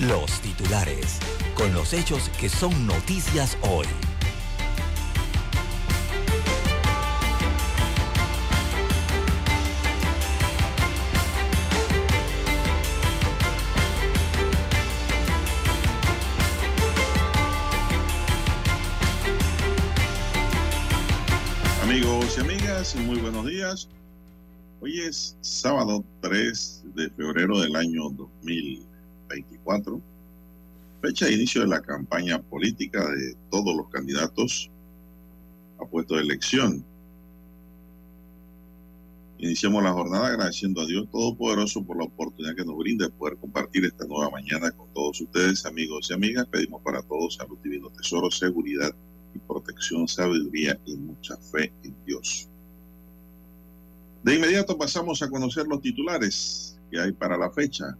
los titulares, con los hechos que son noticias hoy. Amigos y amigas, muy buenos días. Hoy es sábado 3 de febrero del año 2024, fecha de inicio de la campaña política de todos los candidatos a puesto de elección. Iniciamos la jornada agradeciendo a Dios Todopoderoso por la oportunidad que nos brinda de poder compartir esta nueva mañana con todos ustedes, amigos y amigas. Pedimos para todos salud, divino tesoro, seguridad y protección, sabiduría y mucha fe en Dios. De inmediato pasamos a conocer los titulares que hay para la fecha.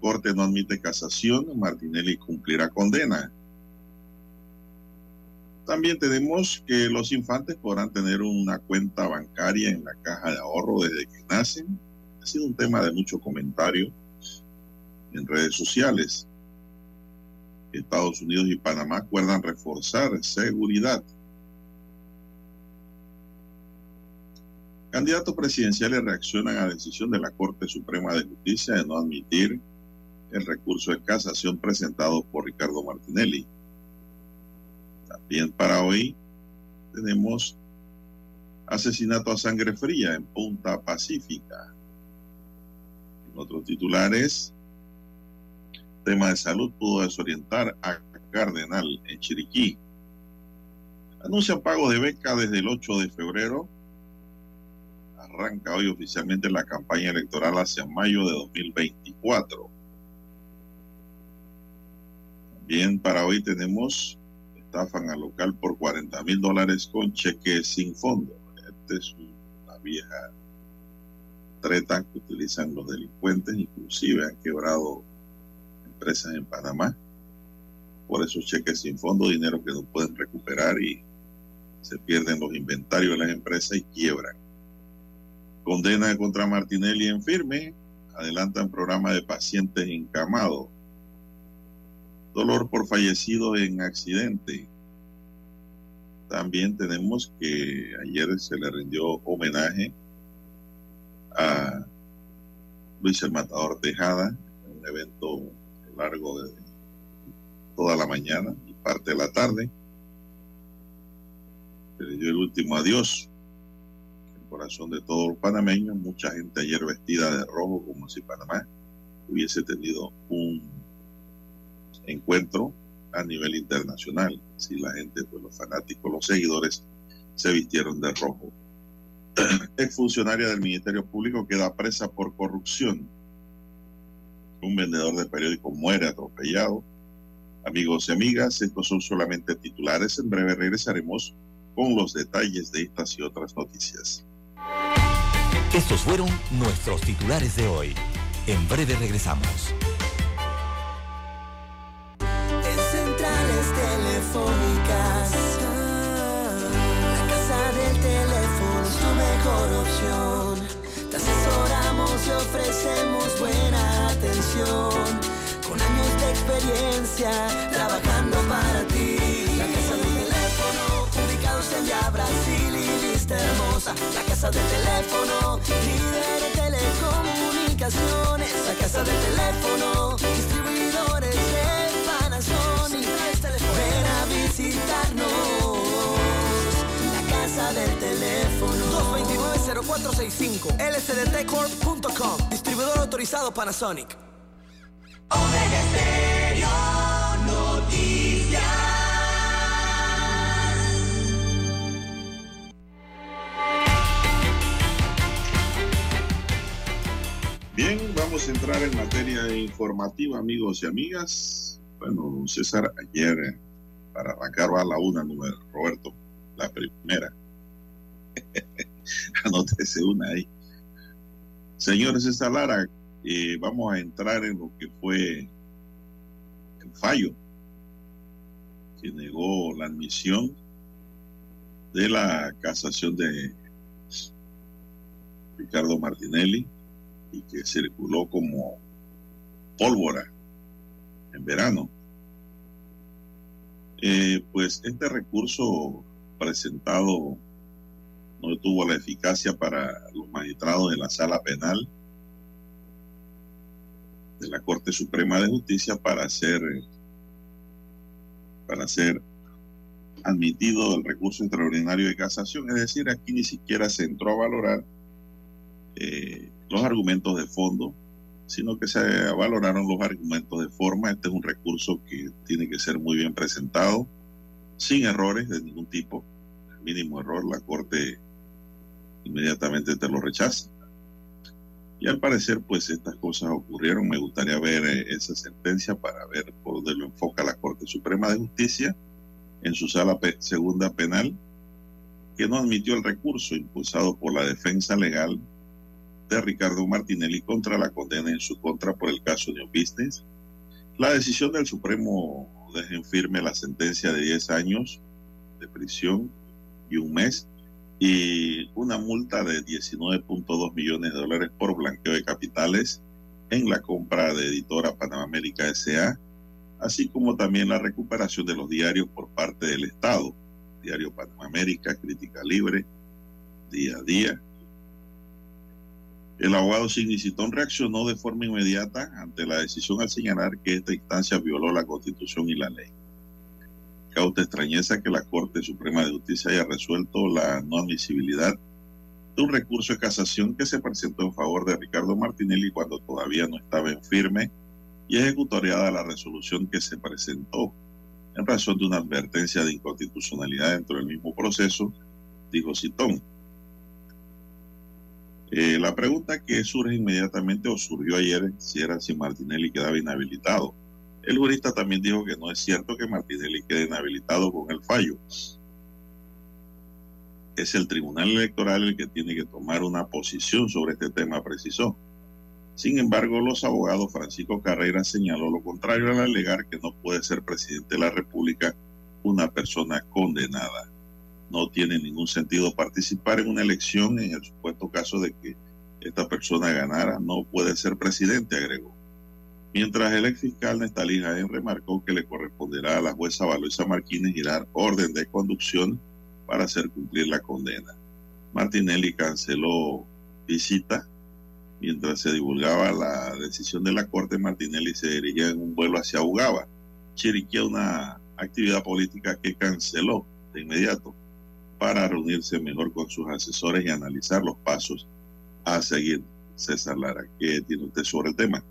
Corte no admite casación, Martinelli cumplirá condena. También tenemos que los infantes podrán tener una cuenta bancaria en la caja de ahorro desde que nacen. Ha sido un tema de mucho comentario en redes sociales. Estados Unidos y Panamá acuerdan reforzar seguridad. Candidatos presidenciales reaccionan a la decisión de la Corte Suprema de Justicia de no admitir el recurso de casación presentado por Ricardo Martinelli. También para hoy tenemos asesinato a sangre fría en Punta Pacífica. En otros titulares, tema de salud pudo desorientar a Cardenal en Chiriquí. Anuncian pago de beca desde el 8 de febrero. Arranca hoy oficialmente la campaña electoral hacia mayo de 2024. También para hoy tenemos estafan al local por 40 mil dólares con cheque sin fondo. Esta es una vieja treta que utilizan los delincuentes, inclusive han quebrado empresas en Panamá por esos cheques sin fondo, dinero que no pueden recuperar y se pierden los inventarios de las empresas y quiebran. Condena contra Martinelli en firme, adelantan programa de pacientes encamados. Dolor por fallecido en accidente. También tenemos que ayer se le rindió homenaje a Luis el Matador Tejada, en un evento largo de toda la mañana y parte de la tarde. Se le dio el último adiós. El corazón de todos los panameños, mucha gente ayer vestida de rojo, como si Panamá hubiese tenido un encuentro a nivel internacional. Si la gente, pues los fanáticos, los seguidores, se vistieron de rojo. Exfuncionaria del Ministerio Público queda presa por corrupción un vendedor de periódico muere atropellado. Amigos y amigas, estos son solamente titulares. En breve regresaremos con los detalles de estas y otras noticias. Estos fueron nuestros titulares de hoy. En breve regresamos. Trabajando para ti. La casa del teléfono, ubicados en ya Brasil y vista hermosa. La casa del teléfono, líder de telecomunicaciones. La casa del teléfono, distribuidores de Panasonic. Ven a visitarnos. La casa del teléfono. 229-0465 lsdtcorp.com Distribuidor autorizado Panasonic Omega vamos a entrar en materia informativa, amigos y amigas. Bueno, César, ayer para arrancar va la una, número, Roberto, la primera. Anótese una ahí. Señores, esta Lara, eh, vamos a entrar en lo que fue el fallo que negó la admisión de la casación de Ricardo Martinelli y que circuló como pólvora en verano. Eh, pues este recurso presentado no tuvo la eficacia para los magistrados de la sala penal de la Corte Suprema de Justicia para ser para ser admitido el recurso extraordinario de casación. Es decir, aquí ni siquiera se entró a valorar eh, los argumentos de fondo, sino que se valoraron los argumentos de forma. Este es un recurso que tiene que ser muy bien presentado, sin errores de ningún tipo. El mínimo error, la Corte inmediatamente te lo rechaza. Y al parecer, pues estas cosas ocurrieron. Me gustaría ver eh, esa sentencia para ver por dónde lo enfoca la Corte Suprema de Justicia en su sala segunda penal, que no admitió el recurso impulsado por la defensa legal de Ricardo Martinelli contra la condena en su contra por el caso New Business. La decisión del Supremo deja en firme la sentencia de 10 años de prisión y un mes y una multa de 19.2 millones de dólares por blanqueo de capitales en la compra de editora Panamérica S.A., así como también la recuperación de los diarios por parte del Estado, Diario Panamérica, Crítica Libre, Día a Día. El abogado Signicitón reaccionó de forma inmediata ante la decisión al señalar que esta instancia violó la Constitución y la ley cauta extrañeza que la Corte Suprema de Justicia haya resuelto la no admisibilidad de un recurso de casación que se presentó en favor de Ricardo Martinelli cuando todavía no estaba en firme y ejecutoriada la resolución que se presentó en razón de una advertencia de inconstitucionalidad dentro del mismo proceso, dijo Citón. Eh, la pregunta que surge inmediatamente o surgió ayer si era si Martinelli quedaba inhabilitado. El jurista también dijo que no es cierto que Martinelli quede inhabilitado con el fallo. Es el Tribunal Electoral el que tiene que tomar una posición sobre este tema, precisó. Sin embargo, los abogados Francisco Carrera señaló lo contrario al alegar que no puede ser presidente de la República una persona condenada. No tiene ningún sentido participar en una elección en el supuesto caso de que esta persona ganara. No puede ser presidente, agregó mientras el ex fiscal Nestalí Jaén remarcó que le corresponderá a la jueza Valoisa Martínez dar orden de conducción para hacer cumplir la condena. Martinelli canceló visita mientras se divulgaba la decisión de la Corte. Martinelli se dirigía en un vuelo hacia Ugaba, Chiriquí, una actividad política que canceló de inmediato para reunirse mejor con sus asesores y analizar los pasos a seguir. César Lara, ¿qué tiene usted sobre el tema?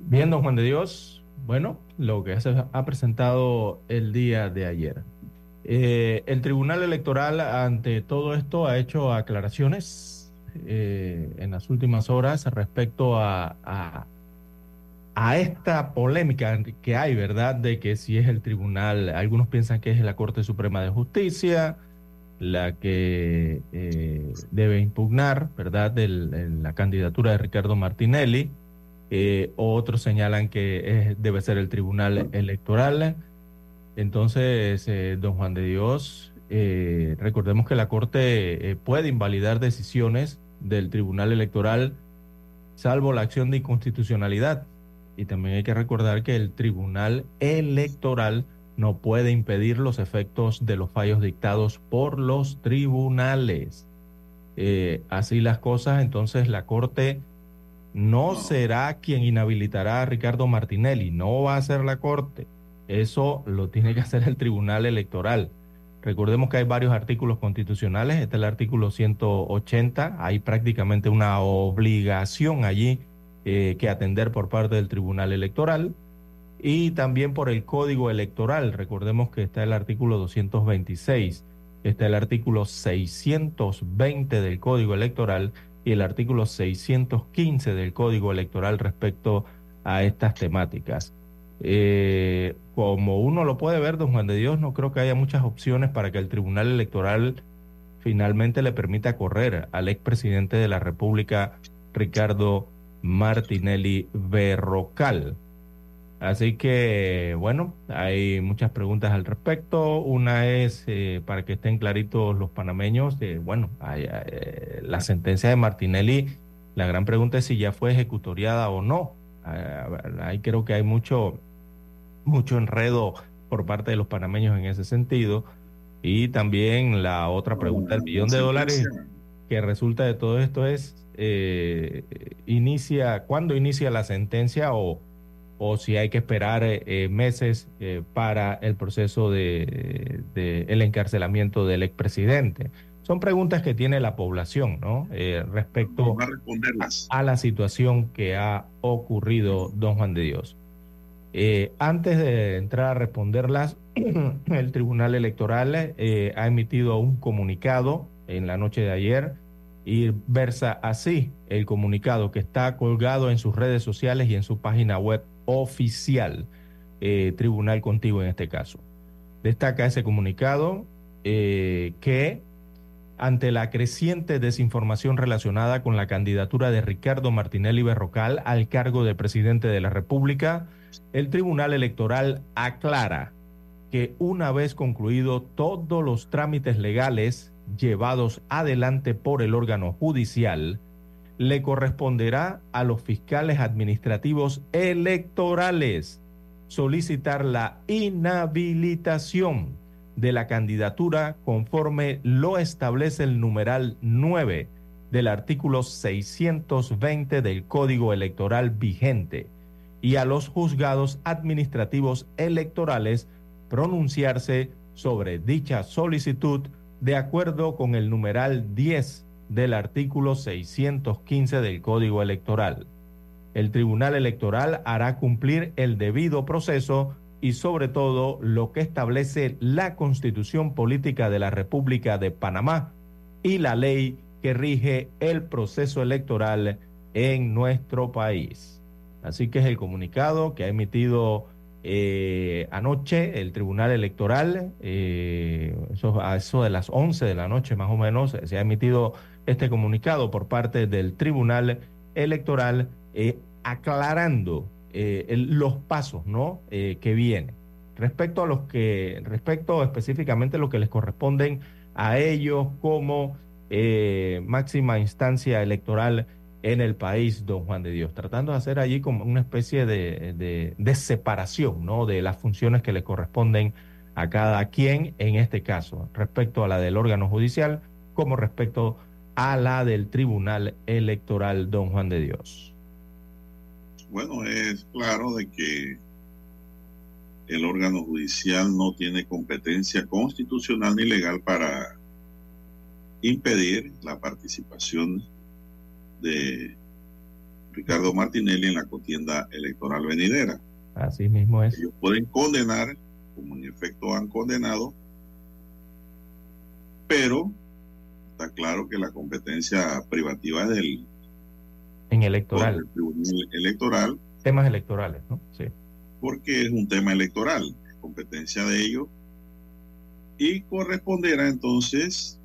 Bien, don Juan de Dios, bueno, lo que se ha presentado el día de ayer. Eh, el Tribunal Electoral ante todo esto ha hecho aclaraciones eh, en las últimas horas respecto a, a, esta polémica que hay, ¿verdad? De que si es el tribunal, algunos piensan que es la Corte Suprema de Justicia la que eh, debe impugnar, ¿verdad? la candidatura de Ricardo Martinelli eh, otros señalan que debe ser el Tribunal Electoral. Entonces, eh, don Juan de Dios, eh, recordemos que la Corte puede invalidar decisiones del Tribunal Electoral salvo la acción de inconstitucionalidad. Y también hay que recordar que el Tribunal Electoral no puede impedir los efectos de los fallos dictados por los tribunales. así las cosas, entonces la Corte no será quien inhabilitará a Ricardo Martinelli, no va a ser la Corte. Eso lo tiene que hacer el Tribunal Electoral. Recordemos que hay varios artículos constitucionales, este es el artículo 180, hay prácticamente una obligación allí eh, que atender por parte del Tribunal Electoral y también por el Código Electoral. Recordemos que está el artículo 226, está el artículo 620 del Código Electoral y el artículo 615 del Código Electoral respecto a estas temáticas. Eh, como uno lo puede ver, don Juan de Dios, no creo que haya muchas opciones para que el Tribunal Electoral finalmente le permita correr al expresidente de la República, Ricardo Martinelli Berrocal. Así que, bueno, hay muchas preguntas al respecto. Una es, eh, para que estén claritos los panameños, eh, bueno, eh, la sentencia de Martinelli, la gran pregunta es si ya fue ejecutoriada o no. ahí creo que hay mucho, mucho enredo por parte de los panameños en ese sentido. Y también la otra pregunta, el billón de dólares que resulta de todo esto es, inicia, ¿cuándo inicia la sentencia o o si hay que esperar eh, eh, meses eh, para el proceso de, el encarcelamiento del expresidente. Son preguntas que tiene la población, ¿no? respecto a, la situación que ha ocurrido, don Juan de Dios. antes de entrar a responderlas, el Tribunal Electoral ha emitido un comunicado en la noche de ayer y versa así el comunicado que está colgado en sus redes sociales y en su página web oficial, eh, Tribunal Contigo en este caso. Destaca ese comunicado eh, que ante la creciente desinformación relacionada con la candidatura de Ricardo Martinelli Berrocal al cargo de presidente de la República, el Tribunal Electoral aclara que una vez concluido todos los trámites legales llevados adelante por el órgano judicial, le corresponderá a los fiscales administrativos electorales solicitar la inhabilitación de la candidatura conforme lo establece el numeral 9 del artículo 620 del Código Electoral vigente y a los juzgados administrativos electorales pronunciarse sobre dicha solicitud de acuerdo con el numeral 10 del artículo 615 del Código Electoral. El Tribunal Electoral hará cumplir el debido proceso y sobre todo lo que establece la Constitución Política de la República de Panamá y la ley que rige el proceso electoral en nuestro país. Así que es el comunicado que ha emitido eh, anoche el Tribunal Electoral, eh, a eso de las 11 de la noche más o menos, se ha emitido este comunicado por parte del Tribunal Electoral eh, aclarando eh, los pasos. Eh, que vienen respecto a los que respecto específicamente a lo que les corresponden a ellos como máxima instancia electoral en el país, don Juan de Dios, tratando de hacer allí como una especie de, de separación ¿no? de las funciones que le corresponden a cada quien en este caso, respecto a la del órgano judicial, como respecto a la del Tribunal Electoral, don Juan de Dios? Bueno, es claro de que el órgano judicial no tiene competencia constitucional ni legal para impedir la participación de Ricardo Martinelli en la contienda electoral venidera. Así mismo es. Ellos pueden condenar, como en efecto han condenado, pero está claro que la competencia privativa es del en electoral. electoral. Temas electorales, ¿no? Sí. Porque es un tema electoral, competencia de ellos. Y corresponderá entonces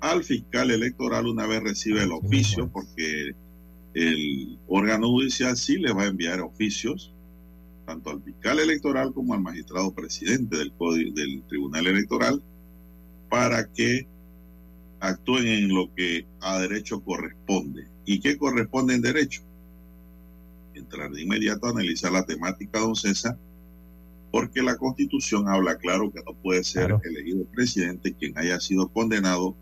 al fiscal electoral una vez recibe el oficio, porque el órgano judicial sí le va a enviar oficios, tanto al fiscal electoral como al magistrado presidente del, del Tribunal Electoral, para que actúen en lo que a derecho corresponde. ¿Y qué corresponde en derecho? Entrar de inmediato a analizar la temática, don César, porque la constitución habla claro que no puede ser elegido presidente quien haya sido condenado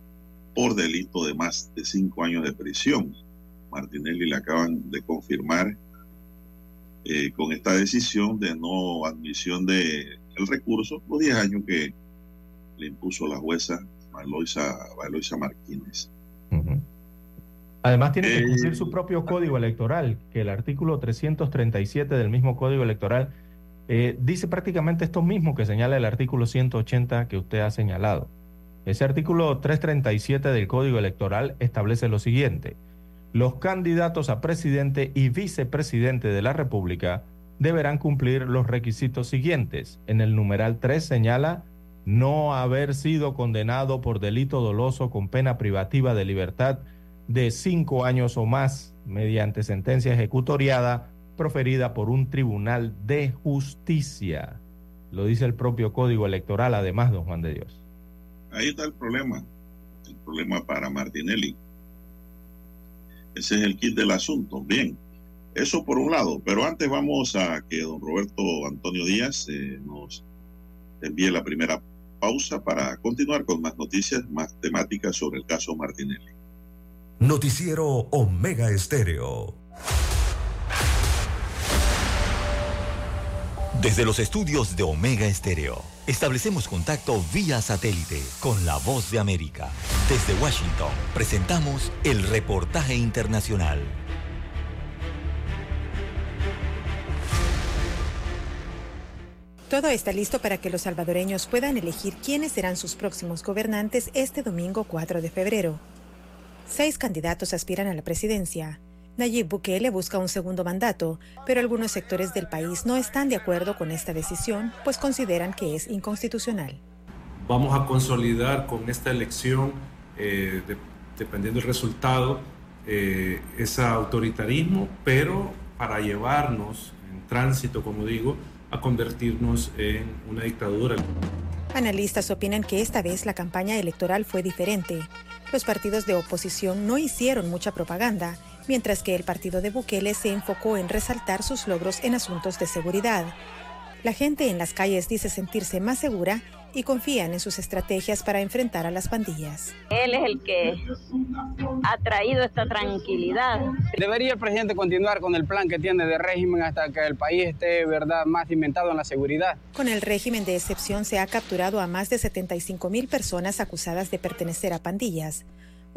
por delito de más de cinco años de prisión. Martinelli le acaban de confirmar eh, con esta decisión de no admisión del el recurso los 10 años que le impuso la jueza Eloisa, Martínez. Además tiene que cumplir su propio código electoral, que el artículo 337 del mismo código electoral eh, dice prácticamente esto mismo que señala el artículo 180 que usted ha señalado. Ese artículo 337 del código electoral establece lo siguiente. Los candidatos a presidente y vicepresidente de la República deberán cumplir los requisitos siguientes. En el numeral 3 señala no haber sido condenado por delito doloso con pena privativa de libertad de cinco años o más mediante sentencia ejecutoriada proferida por un tribunal de justicia. Lo dice el propio Código Electoral, además, don Juan de Dios. Ahí está el problema, el problema para Martinelli. Ese es el kit del asunto. Bien, eso por un lado, pero antes vamos a que don Roberto Antonio Díaz eh, nos envíe la primera pausa para continuar con más noticias, más temáticas sobre el caso Martinelli. Noticiero Omega Estéreo. Desde los estudios de Omega Estéreo, establecemos contacto vía satélite con la voz de América. Desde Washington, presentamos el reportaje internacional. Todo está listo para que los salvadoreños puedan elegir quiénes serán sus próximos gobernantes este domingo 4 de febrero. Seis candidatos aspiran a la presidencia. Nayib Bukele busca un segundo mandato, pero algunos sectores del país no están de acuerdo con esta decisión, pues consideran que es inconstitucional. Vamos a consolidar con esta elección, eh, de, dependiendo del resultado, eh, ese autoritarismo, pero para llevarnos en tránsito, como digo, a convertirnos en una dictadura. Analistas opinan que esta vez la campaña electoral fue diferente. Los partidos de oposición no hicieron mucha propaganda, mientras que el partido de Bukele se enfocó en resaltar sus logros en asuntos de seguridad. La gente en las calles dice sentirse más segura y confían en sus estrategias para enfrentar a las pandillas. Él es el que ha traído esta tranquilidad. Debería el presidente continuar con el plan que tiene de régimen hasta que el país esté verdad más inventado en la seguridad. Con el régimen de excepción se ha capturado a más de 75 mil personas acusadas de pertenecer a pandillas.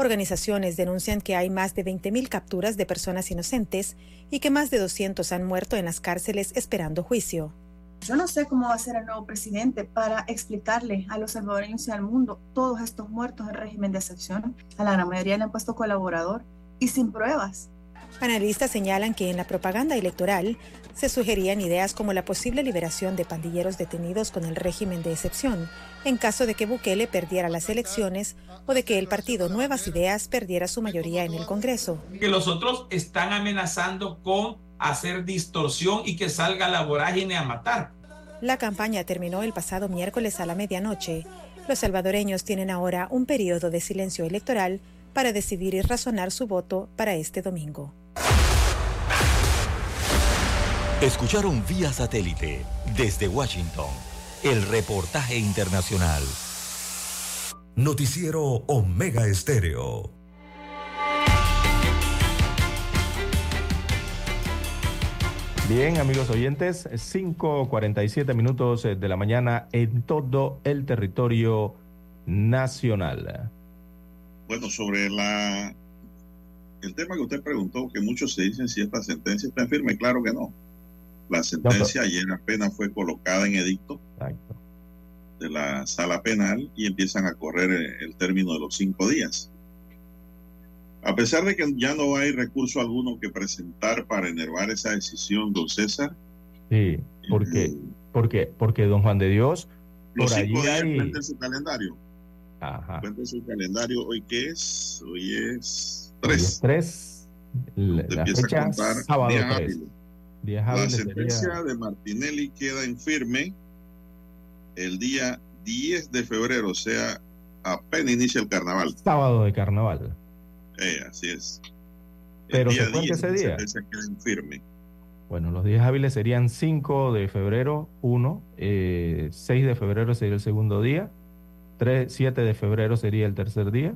Organizaciones denuncian que hay más de 20 mil capturas de personas inocentes y que más de 200 han muerto en las cárceles esperando juicio. Yo no sé cómo va a ser el nuevo presidente para explicarle a los salvadoreños y al mundo todos estos muertos del régimen de excepción. A la gran mayoría le han puesto colaborador y sin pruebas. Analistas señalan que en la propaganda electoral se sugerían ideas como la posible liberación de pandilleros detenidos con el régimen de excepción, en caso de que Bukele perdiera las elecciones o de que el partido Nuevas Ideas perdiera su mayoría en el Congreso. Que los otros están amenazando con hacer distorsión y que salga la vorágine a matar. La campaña terminó el pasado miércoles a la medianoche. Los salvadoreños tienen ahora un periodo de silencio electoral para decidir y razonar su voto para este domingo. Escucharon vía satélite desde Washington el reportaje internacional. Noticiero Omega Estéreo. Bien, amigos oyentes, 5.47 minutos de la mañana en todo el territorio nacional. Bueno, sobre la el tema que usted preguntó, que muchos se dicen si esta sentencia está en firme, claro que no. La sentencia ayer apenas fue colocada en edicto de la sala penal y empiezan a correr el término de los cinco días. A pesar de que ya no hay recurso alguno que presentar para enervar esa decisión, don César. Sí, ¿por qué? eh, Porque, porque don Juan de Dios, los por cinco días, hay... su calendario. Ajá. Su calendario. ¿Hoy qué es? Hoy es Hoy es 3. tres, la, Te la empieza a fecha contar sábado 3. La sentencia sería de Martinelli queda en firme el día 10 de febrero, o sea, apenas inicia el carnaval. sábado de carnaval. Eh, así es. Pero día ¿se cuenta 10 ese día? sentencia queda en firme. Bueno, los días hábiles serían 5 de febrero, 1, 6 de febrero sería el segundo día, 3, 7 de febrero sería el tercer día,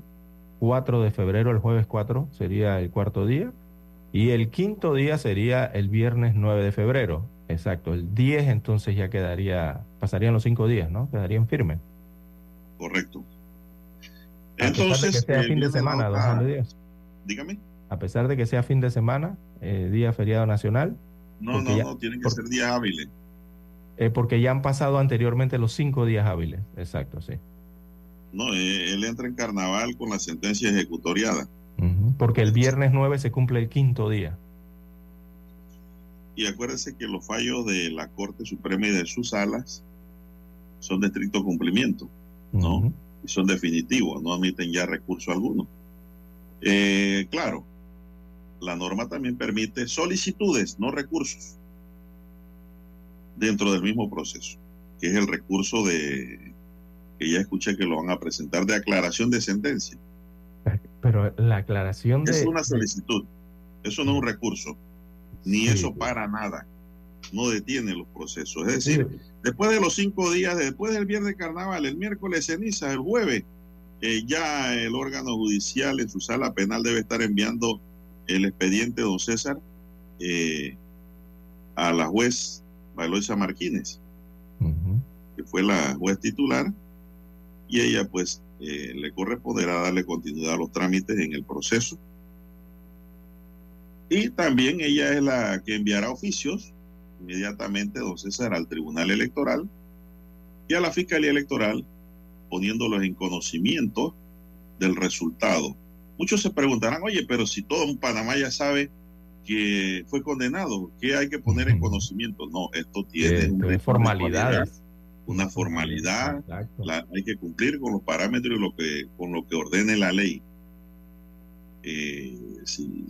4 de febrero, el jueves 4, sería el cuarto día, y el quinto día sería el viernes 9 de febrero. Exacto, el 10 entonces ya quedaría, pasarían los 5 días, ¿no? Quedarían firmes. Correcto. A pesar de que Entonces, sea eh, fin de semana, don Juan de Dios. Dígame. A pesar de que sea fin de semana, eh, día feriado nacional, No, no, ya- no, tienen que por- ser días hábiles. eh, porque ya han pasado anteriormente los 5 días hábiles. Exacto, sí. No, él entra en carnaval con la sentencia ejecutoriada. Porque el viernes 9 se cumple el quinto día. Y acuérdese que los fallos de la Corte Suprema y de sus salas son de estricto cumplimiento, ¿no? Y son definitivos, no admiten ya recurso alguno. Eh, claro, la norma también permite solicitudes, no recursos, dentro del mismo proceso, que es el recurso de, que ya escuché que lo van a presentar, de aclaración de sentencia. Pero la aclaración de... Es una solicitud, eso no es un recurso, ni Sí. eso para nada, no detiene los procesos. Es decir, después de los cinco días, después del viernes carnaval, el miércoles ceniza, el jueves, eh, ya el órgano judicial en su sala penal debe estar enviando el expediente, don César, eh, a la juez Valoisa Martínez, que fue la juez titular, y ella pues eh, le corresponderá darle continuidad a los trámites en el proceso. Y también ella es la que enviará oficios inmediatamente, don César, al Tribunal Electoral y a la Fiscalía Electoral, poniéndolos en conocimiento del resultado. Muchos se preguntarán, oye, pero si todo en Panamá ya sabe que fue condenado, ¿qué hay que poner en conocimiento? No, esto tiene Esto es formalidades. Una formalidad, la- hay que cumplir con los parámetros y lo que, con lo que ordene la ley. Eh, si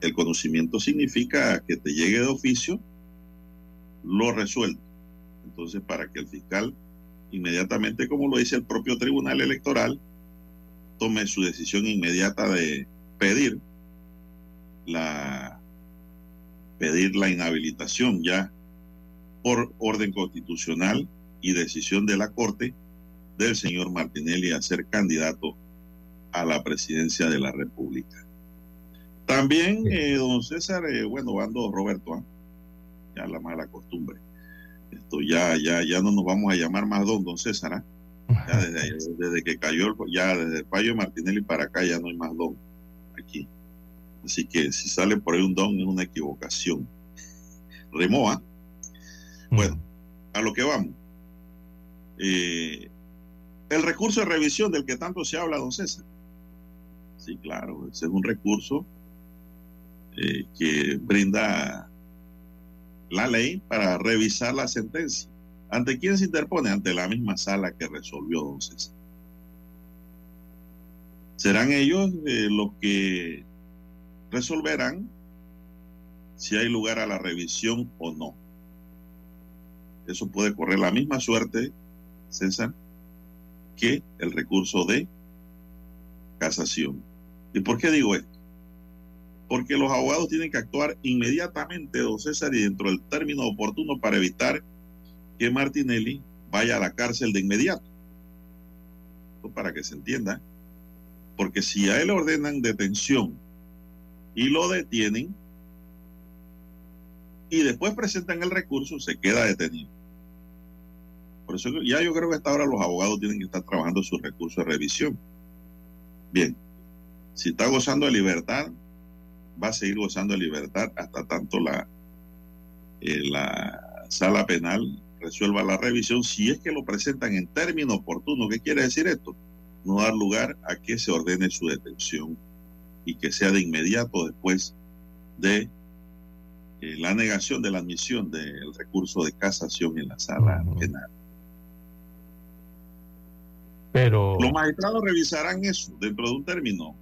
el conocimiento significa que te llegue de oficio, lo resuelto. Entonces, para que el fiscal inmediatamente, como lo dice el propio Tribunal Electoral, tome su decisión inmediata de pedir la pedir la inhabilitación ya por orden constitucional y decisión de la Corte del señor Martinelli a ser candidato a la presidencia de la República. También, eh, don César, eh, bueno, bando Roberto, ¿ah? ya la mala costumbre. Esto ya, ya, ya no nos vamos a llamar más don, don César, ¿ah? Ya desde, desde que cayó, el- ya desde el fallo de Martinelli para acá ya no hay más don aquí. Así que si sale por ahí un don es una equivocación. Remoa. Bueno, a lo que vamos. Eh, el recurso de revisión del que tanto se habla, don César. Sí, claro, ese es un recurso eh, que brinda la ley para revisar la sentencia. ¿Ante quién se interpone? Ante la misma sala que resolvió, don César. Serán ellos eh, los que resolverán si hay lugar a la revisión o no. Eso puede correr la misma suerte, César, que el recurso de casación. ¿Y por qué digo esto? Porque los abogados tienen que actuar inmediatamente, don César, y dentro del término oportuno para evitar que Martinelli vaya a la cárcel de inmediato. Esto para que se entienda. Porque si a él ordenan detención y lo detienen y después presentan el recurso, se queda detenido. Por eso ya yo creo que hasta ahora los abogados tienen que estar trabajando su recurso de revisión. Bien, si está gozando de libertad, va a seguir gozando de libertad hasta tanto la, eh, la sala penal resuelva la revisión, si es que lo presentan en término oportuno. ¿Qué quiere decir esto? No dar lugar a que se ordene su detención y que sea de inmediato después de eh, la negación de la admisión del recurso de casación en la sala penal. Los magistrados revisarán eso dentro de un término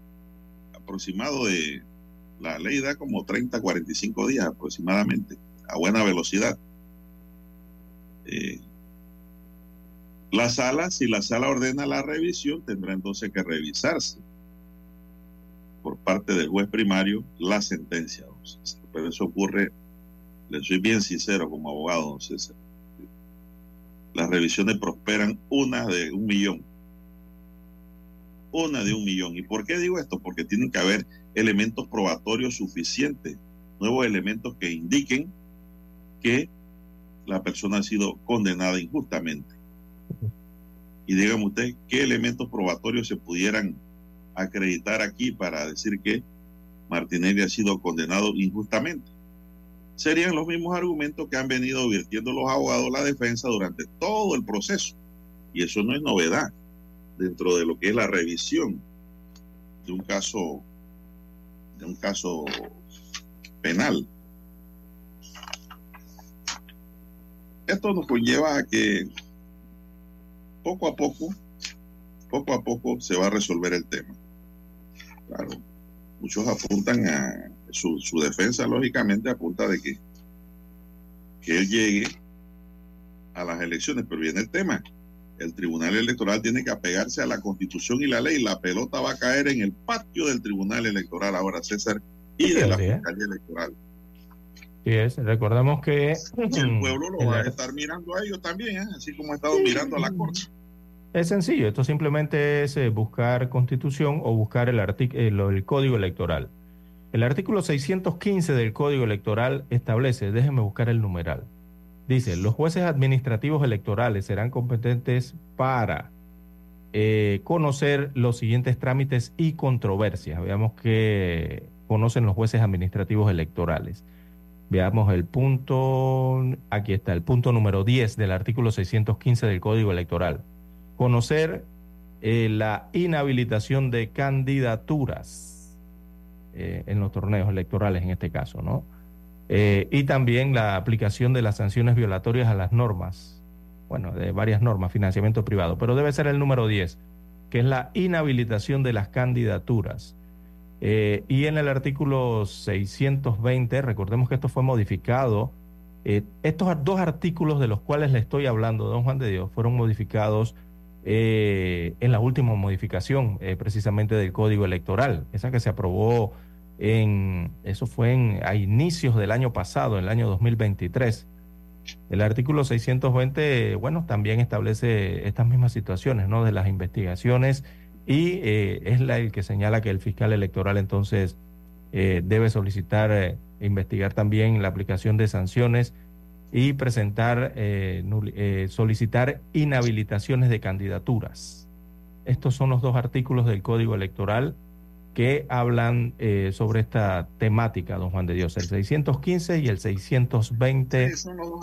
aproximado de la ley da como 30, 45 días aproximadamente, a buena velocidad. Eh, la sala, si la sala ordena la revisión, tendrá entonces que revisarse por parte del juez primario la sentencia. Pero eso ocurre, le soy bien sincero como abogado, don César. Las revisiones prosperan una de un millón. Una de un millón. ¿Y por qué digo esto? Porque tienen que haber elementos probatorios suficientes, nuevos elementos que indiquen que la persona ha sido condenada injustamente. Y dígame usted qué elementos probatorios se pudieran acreditar aquí para decir que Martinelli ha sido condenado injustamente. Serían los mismos argumentos que han venido virtiendo los abogados de la defensa durante todo el proceso. Y eso no es novedad dentro de lo que es la revisión de un caso de un caso penal. Esto nos conlleva a que poco a poco, poco a poco se va a resolver el tema. Claro, muchos apuntan a su, su defensa, lógicamente, apunta de que, que él llegue a las elecciones, pero viene el tema. El Tribunal Electoral tiene que apegarse a la Constitución y la ley. La pelota va a caer en el patio del Tribunal Electoral ahora, César, y de la Fiscalía Electoral. Sí es, recordamos que... el pueblo lo va a estar mirando a ellos también, ¿eh? así como ha estado mirando a la Corte. Es sencillo, esto simplemente es eh, buscar constitución o buscar el, el, el código electoral. El artículo 615 del código electoral establece, déjenme buscar el numeral, dice, los jueces administrativos electorales serán competentes para eh, conocer los siguientes trámites y controversias. Veamos que conocen los jueces administrativos electorales. Veamos el punto, aquí está, el punto número 10 del artículo 615 del Código Electoral. Conocer eh, la inhabilitación de candidaturas eh, en los torneos electorales, en este caso, ¿no? Eh, y también la aplicación de las sanciones violatorias a las normas, bueno, de varias normas, financiamiento privado, pero debe ser el número 10, que es la inhabilitación de las candidaturas. Eh, y en el artículo 620, recordemos que esto fue modificado, eh, estos dos artículos de los cuales le estoy hablando, don Juan de Dios, fueron modificados en la última modificación precisamente del Código Electoral, esa que se aprobó en, eso fue en, a inicios del año pasado, en el año 2023. El artículo 620, bueno, también establece estas mismas situaciones, ¿no? De las investigaciones y eh, es el que señala que el fiscal electoral entonces eh, debe solicitar, eh, investigar también la aplicación de sanciones y presentar, solicitar inhabilitaciones de candidaturas. Estos son los dos artículos del Código Electoral que hablan sobre esta temática, don Juan de Dios, el 615 y el 620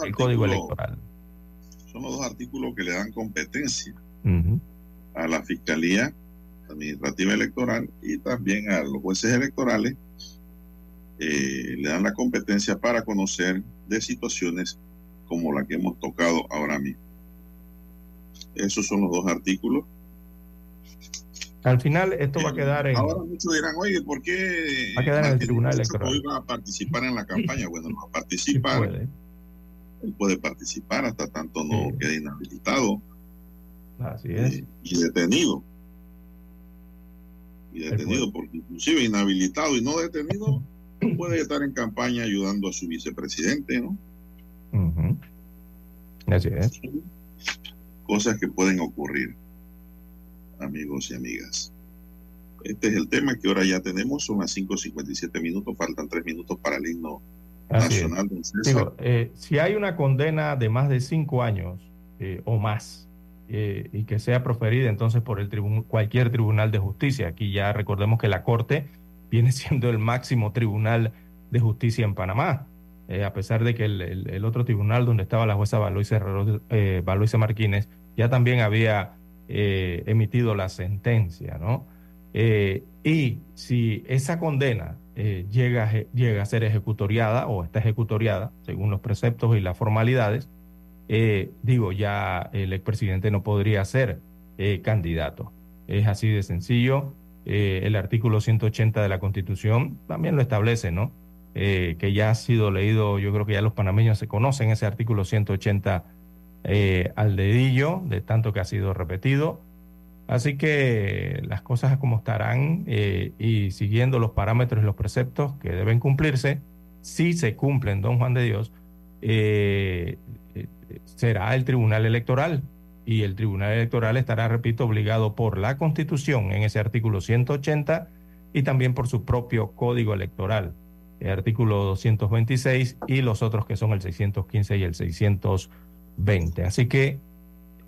del Código Electoral. Son los dos artículos que le dan competencia a la Fiscalía administrativa electoral y también a los jueces electorales eh, le dan la competencia para conocer de situaciones como la que hemos tocado ahora mismo. Esos son los dos artículos. Al final esto va a quedar en... Ahora muchos dirán, oye, ¿por qué... Va a quedar en el Tribunal Electoral. Va a participar en la campaña. Bueno, no va a participar. puede. Él puede participar hasta tanto no quede inhabilitado. Así es. Eh, y detenido y detenido, porque inclusive inhabilitado y no detenido, puede estar en campaña ayudando a su vicepresidente, ¿no? Así es. Cosas que pueden ocurrir, amigos y amigas. Este es el tema que ahora ya tenemos, son las 5.57 minutos, faltan 3 minutos para el himno nacional. Eh, si hay una condena de más de 5 años eh, o más, eh, y que sea proferida entonces por el cualquier tribunal de justicia. Aquí ya recordemos que la Corte viene siendo el máximo tribunal de justicia en Panamá, a pesar de que el, otro tribunal donde estaba la jueza Valoisa, eh, Martínez ya también había emitido la sentencia, ¿no? y si esa condena llega, llega a ser ejecutoriada o está ejecutoriada según los preceptos y las formalidades, eh, digo, ya el expresidente no podría ser eh, candidato. Es así de sencillo. Eh, el artículo 180 de la Constitución también lo establece, ¿no? que ya ha sido leído, yo creo que ya los panameños se conocen ese artículo 180 al dedillo, de tanto que ha sido repetido. Así que las cosas como estarán y siguiendo los parámetros y los preceptos que deben cumplirse, si se cumplen, don Juan de Dios, será el Tribunal Electoral. Y el Tribunal Electoral estará, repito, obligado por la Constitución en ese artículo 180 y también por su propio Código Electoral, el artículo 226 y los otros que son el 615 y el 620. Así que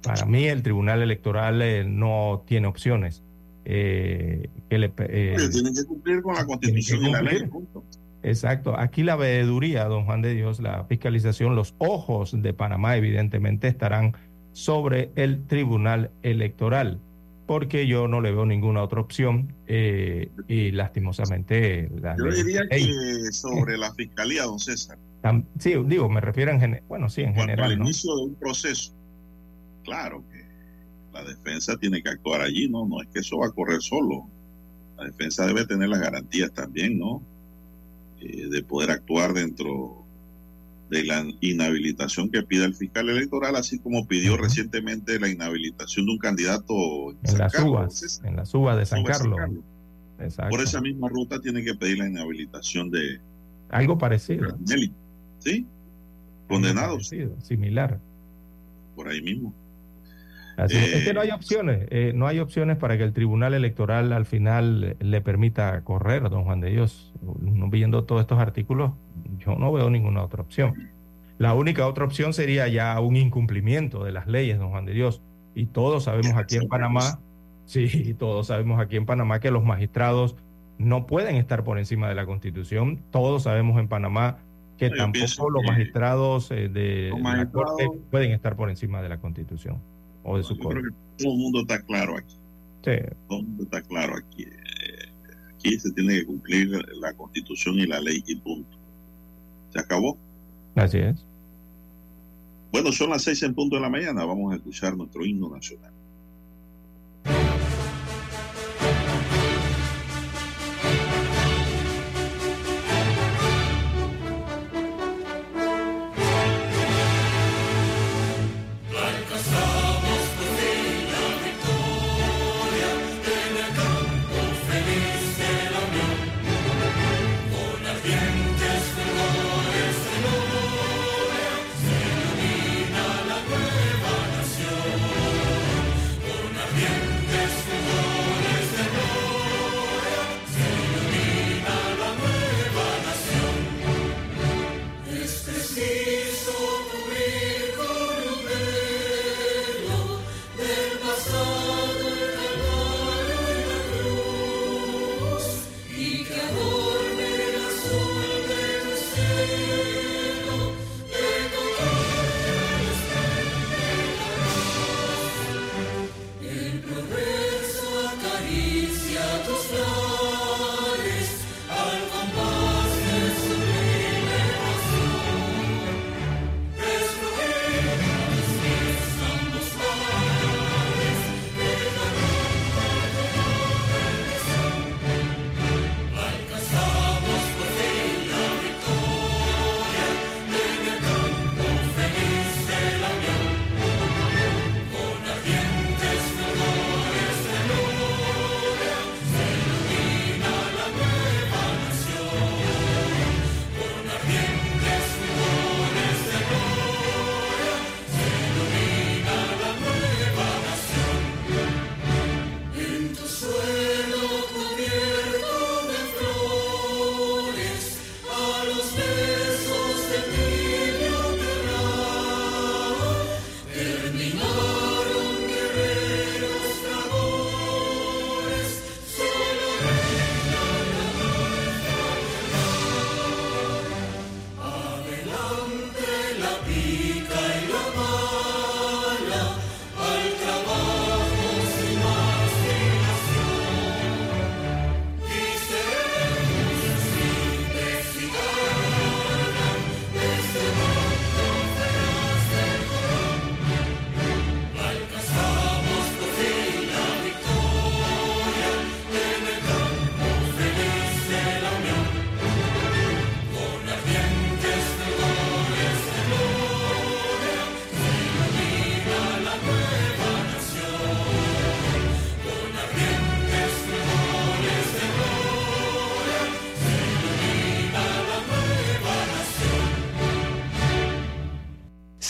para mí el Tribunal Electoral eh, no tiene opciones. Eh, que le, eh, tienen que cumplir con la Constitución y la ley. Exacto. Aquí la veeduría, don Juan de Dios, la fiscalización, los ojos de Panamá evidentemente estarán sobre el Tribunal Electoral, porque yo no le veo ninguna otra opción eh, y lastimosamente... yo diría que sobre la Fiscalía, don César. Sí, digo, me refiero en general, bueno, sí, en general. Al inicio de un proceso, claro que la defensa tiene que actuar allí, ¿no? No es que eso va a correr solo. La defensa debe tener las garantías también, ¿no? Eh, de poder actuar dentro de la inhabilitación que pide el fiscal electoral, así como pidió recientemente la inhabilitación de un candidato en, las uvas, en las uvas de San Carlos. Por esa misma ruta tiene que pedir la inhabilitación de algo parecido. ¿Sí? Condenados. similar. Por ahí mismo. es que no hay eh, opciones, eh, no hay opciones para que el Tribunal Electoral al final le permita correr, don Juan de Dios. Viendo todos estos artículos, yo no veo ninguna otra opción. La única otra opción sería ya un incumplimiento de las leyes, don Juan de Dios. Y todos sabemos aquí en Panamá, sí, todos sabemos aquí en Panamá que los magistrados no pueden estar por encima de la Constitución. Todos sabemos en Panamá que tampoco los magistrados eh, de, la Corte pueden estar por encima de la Constitución o de su Corte. todo el mundo está claro aquí. Sí. Todo el mundo está claro aquí. Aquí se tiene que cumplir la Constitución y la ley y punto. ¿Se acabó? Así es. Bueno, son las seis en punto de la mañana. Vamos a escuchar nuestro himno nacional.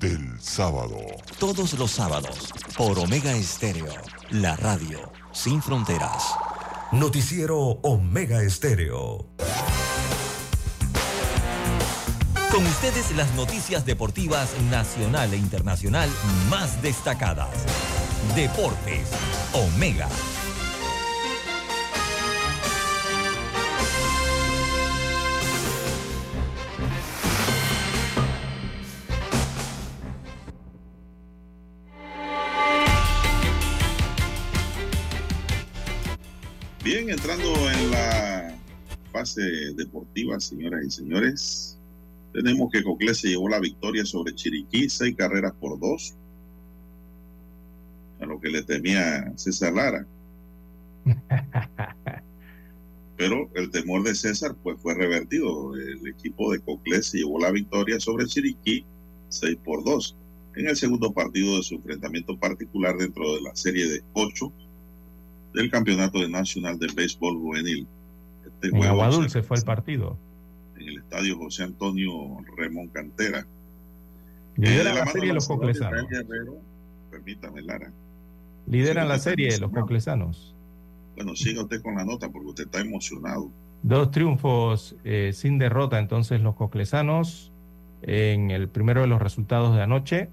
Del sábado. Todos los sábados por Omega Estéreo, la radio sin fronteras. Noticiero Omega Estéreo. Con ustedes las noticias deportivas nacional e internacional más destacadas. Deportes, Omega. Fase deportiva, señoras y señores, tenemos que Coclé se llevó la victoria sobre Chiriquí, seis carreras por dos, a lo que le temía César Lara. Pero el temor de César pues fue revertido. El equipo de Coclé se llevó la victoria sobre Chiriquí, 6 por 2, en el segundo partido de su enfrentamiento particular dentro de la serie de ocho del Campeonato Nacional de Béisbol Juvenil. En Agua Dulce fue el partido. En el estadio José Antonio Remón Cantera. Lideran la, la serie los coclesanos. Permítame, Lara. Lideran la serie los coclesanos. Bueno, siga usted con la nota porque usted está emocionado. Dos triunfos eh, sin derrota entonces los coclesanos en el primero de los resultados de anoche.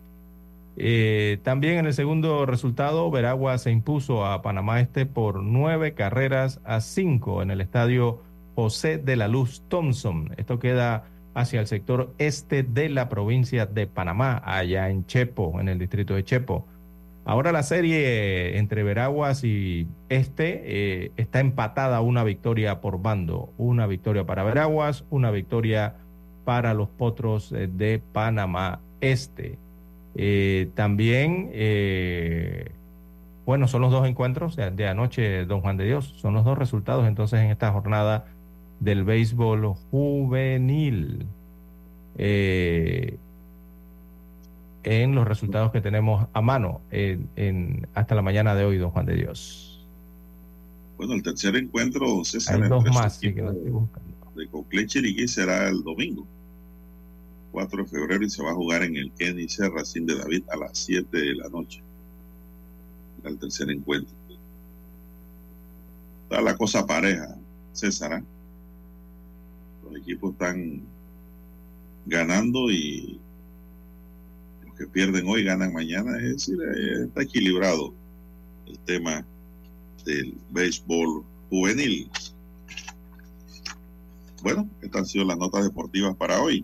Eh, también en el segundo resultado, Veragua se impuso a Panamá Este por nueve carreras a cinco en el estadio José de la Luz Thompson. Esto queda hacia el sector este de la provincia de Panamá, allá en Chepo, en el distrito de Chepo. Ahora la serie entre Veraguas y Este eh, está empatada una victoria por bando. Una victoria para Veraguas, una victoria para los Potros eh, de Panamá Este. Eh, también, eh, bueno, son los dos encuentros de, de, anoche, don Juan de Dios, son los dos resultados entonces en esta jornada del béisbol juvenil. Eh, en los resultados que tenemos a mano en, en, hasta la mañana de hoy, don Juan de Dios. Bueno, el tercer encuentro, César, Hay dos más sí, que lo estoy buscando. de Coclé Chiriquí será el domingo. 4 de febrero y se va a jugar en el Kenny Racing de David a las 7 de la noche. El tercer encuentro. Está la cosa pareja, César. ¿eh? Los equipos están ganando y los que pierden hoy ganan mañana. Es decir, está equilibrado el tema del béisbol juvenil. Bueno, estas han sido las notas deportivas para hoy.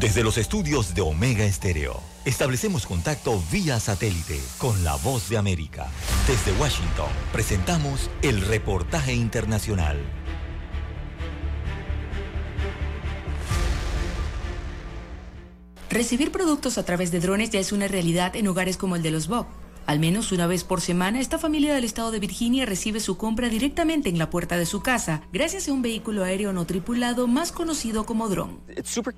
Desde los estudios de Omega Estéreo, establecemos contacto vía satélite con la voz de América. Desde Washington, presentamos el reportaje internacional. Recibir productos a través de drones ya es una realidad en hogares como el de los Bob. Al menos una vez por semana, esta familia del estado de Virginia recibe su compra directamente en la puerta de su casa, gracias a un vehículo aéreo no tripulado más conocido como dron. Es súper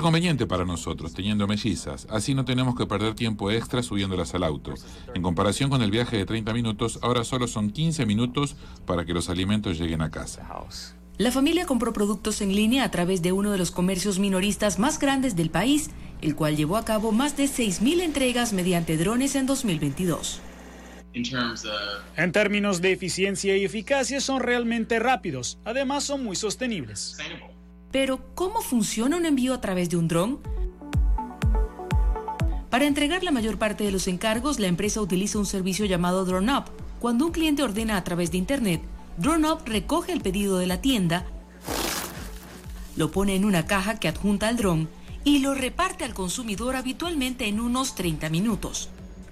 conveniente para nosotros, teniendo mellizas. Así no tenemos que perder tiempo extra subiéndolas al auto. En comparación con el viaje de 30 minutos, ahora solo son 15 minutos para que los alimentos lleguen a casa. La familia compró productos en línea a través de uno de los comercios minoristas más grandes del país, el cual llevó a cabo más de 6.000 entregas mediante drones en 2022. En términos de eficiencia y eficacia son realmente rápidos, además son muy sostenibles. Pero, ¿cómo funciona un envío a través de un dron? Para entregar la mayor parte de los encargos, la empresa utiliza un servicio llamado DroneUp. Cuando un cliente ordena a través de Internet, DroneUp recoge el pedido de la tienda, lo pone en una caja que adjunta al dron y lo reparte al consumidor habitualmente en unos 30 minutos.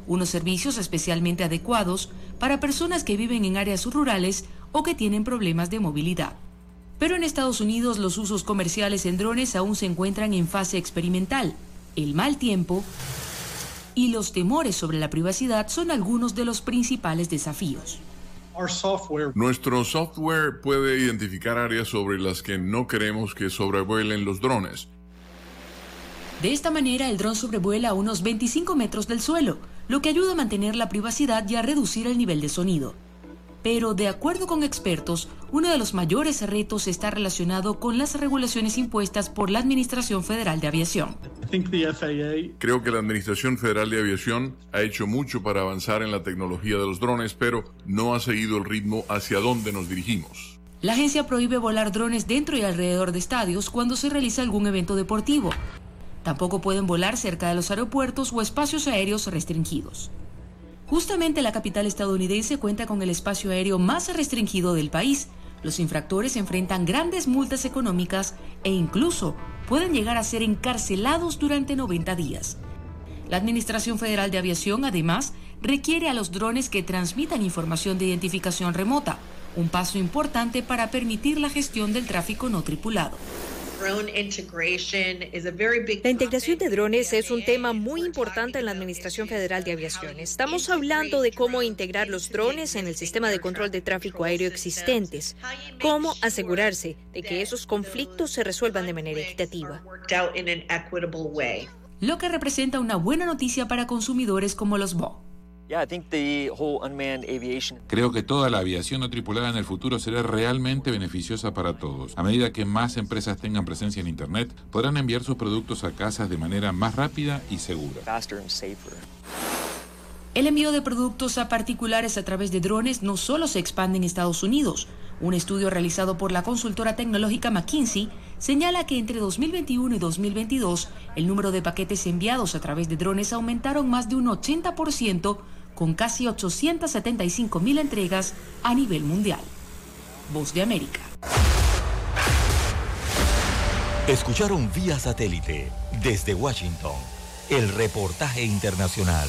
Unos servicios especialmente adecuados para personas que viven en áreas rurales o que tienen problemas de movilidad. Pero en Estados Unidos los usos comerciales en drones aún se encuentran en fase experimental. El mal tiempo y los temores sobre la privacidad son algunos de los principales desafíos. Nuestro software puede identificar áreas sobre las que no queremos que sobrevuelen los drones. De esta manera, el dron sobrevuela a unos 25 metros del suelo, lo que ayuda a mantener la privacidad y a reducir el nivel de sonido. Pero de acuerdo con expertos, uno de los mayores retos está relacionado con las regulaciones impuestas por la Administración Federal de Aviación. Creo que la Administración Federal de Aviación ha hecho mucho para avanzar en la tecnología de los drones, pero no ha seguido el ritmo hacia donde nos dirigimos. La agencia prohíbe volar drones dentro y alrededor de estadios cuando se realiza algún evento deportivo. Tampoco pueden volar cerca de los aeropuertos o espacios aéreos restringidos. Justamente la capital estadounidense cuenta con el espacio aéreo más restringido del país. Los infractores enfrentan grandes multas económicas e incluso pueden llegar a ser encarcelados durante 90 días. La Administración Federal de Aviación además requiere a los drones que transmitan información de identificación remota, un paso importante para permitir la gestión del tráfico no tripulado. La integración de drones es un tema muy importante en la Administración Federal de Aviación. Estamos hablando de cómo integrar los drones en el sistema de control de tráfico aéreo existentes, cómo asegurarse de que esos conflictos se resuelvan de manera equitativa. Lo que representa una buena noticia para consumidores como los BO. Creo que toda la aviación no tripulada en el futuro será realmente beneficiosa para todos. A medida que más empresas tengan presencia en Internet, podrán enviar sus productos a casas de manera más rápida y segura. El envío de productos a particulares a través de drones no solo se expande en Estados Unidos. Un estudio realizado por la consultora tecnológica McKinsey señala que entre 2021 y 2022 el número de paquetes enviados a través de drones aumentaron más de un 80% con casi 875 mil entregas a nivel mundial. Voz de América. Escucharon vía satélite desde Washington el reportaje internacional.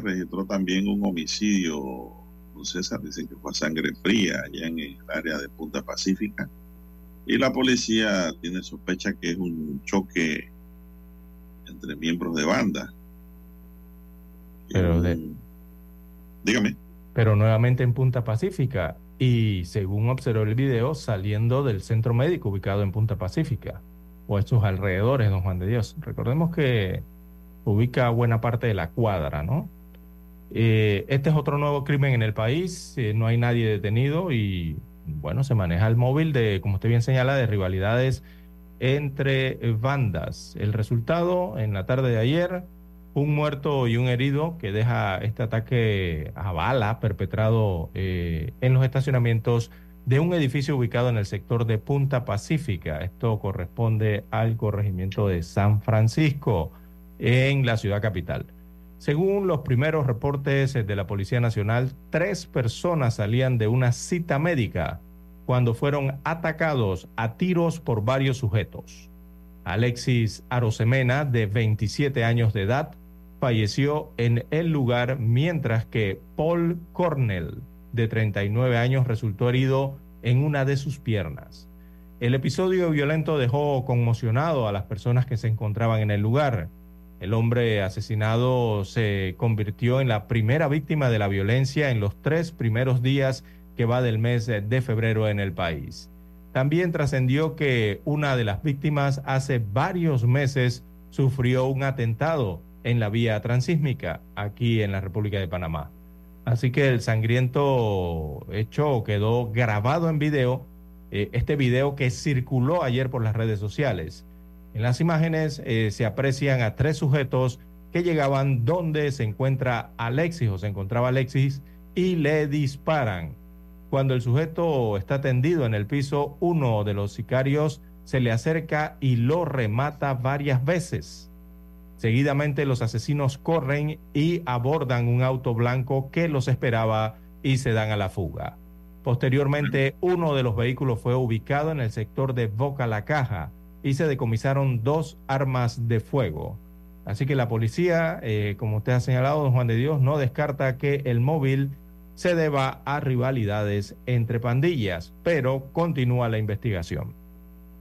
Se registró también un homicidio, don César, dicen que fue a sangre fría allá en el área de Punta Pacífica. Y la policía tiene sospecha que es un choque entre miembros de banda. Pero de... Dígame. Pero nuevamente en Punta Pacífica. Y según observó el video, saliendo del centro médico ubicado en Punta Pacífica. O estos alrededores, don Juan de Dios. Recordemos que ubica buena parte de la cuadra, ¿no? Eh, este es otro nuevo crimen en el país, eh, no hay nadie detenido y bueno, se maneja el móvil de, como usted bien señala, de rivalidades entre bandas. El resultado en la tarde de ayer, un muerto y un herido que deja este ataque a bala perpetrado eh, en los estacionamientos de un edificio ubicado en el sector de Punta Pacífica. Esto corresponde al corregimiento de San Francisco en la ciudad capital. Según los primeros reportes de la Policía Nacional, tres personas salían de una cita médica cuando fueron atacados a tiros por varios sujetos. Alexis Arosemena, de 27 años de edad, falleció en el lugar, mientras que Paul Cornell, de 39 años, resultó herido en una de sus piernas. El episodio violento dejó conmocionado a las personas que se encontraban en el lugar. El hombre asesinado se convirtió en la primera víctima de la violencia en los tres primeros días que va del mes de febrero en el país. También trascendió que una de las víctimas hace varios meses sufrió un atentado en la vía transísmica aquí en la República de Panamá. Así que el sangriento hecho quedó grabado en video, eh, este video que circuló ayer por las redes sociales. En las imágenes eh, se aprecian a tres sujetos que llegaban donde se encuentra Alexis o se encontraba Alexis y le disparan. Cuando el sujeto está tendido en el piso, uno de los sicarios se le acerca y lo remata varias veces. Seguidamente los asesinos corren y abordan un auto blanco que los esperaba y se dan a la fuga. Posteriormente, uno de los vehículos fue ubicado en el sector de Boca La Caja y se decomisaron dos armas de fuego. Así que la policía, eh, como usted ha señalado, don Juan de Dios, no descarta que el móvil se deba a rivalidades entre pandillas, pero continúa la investigación.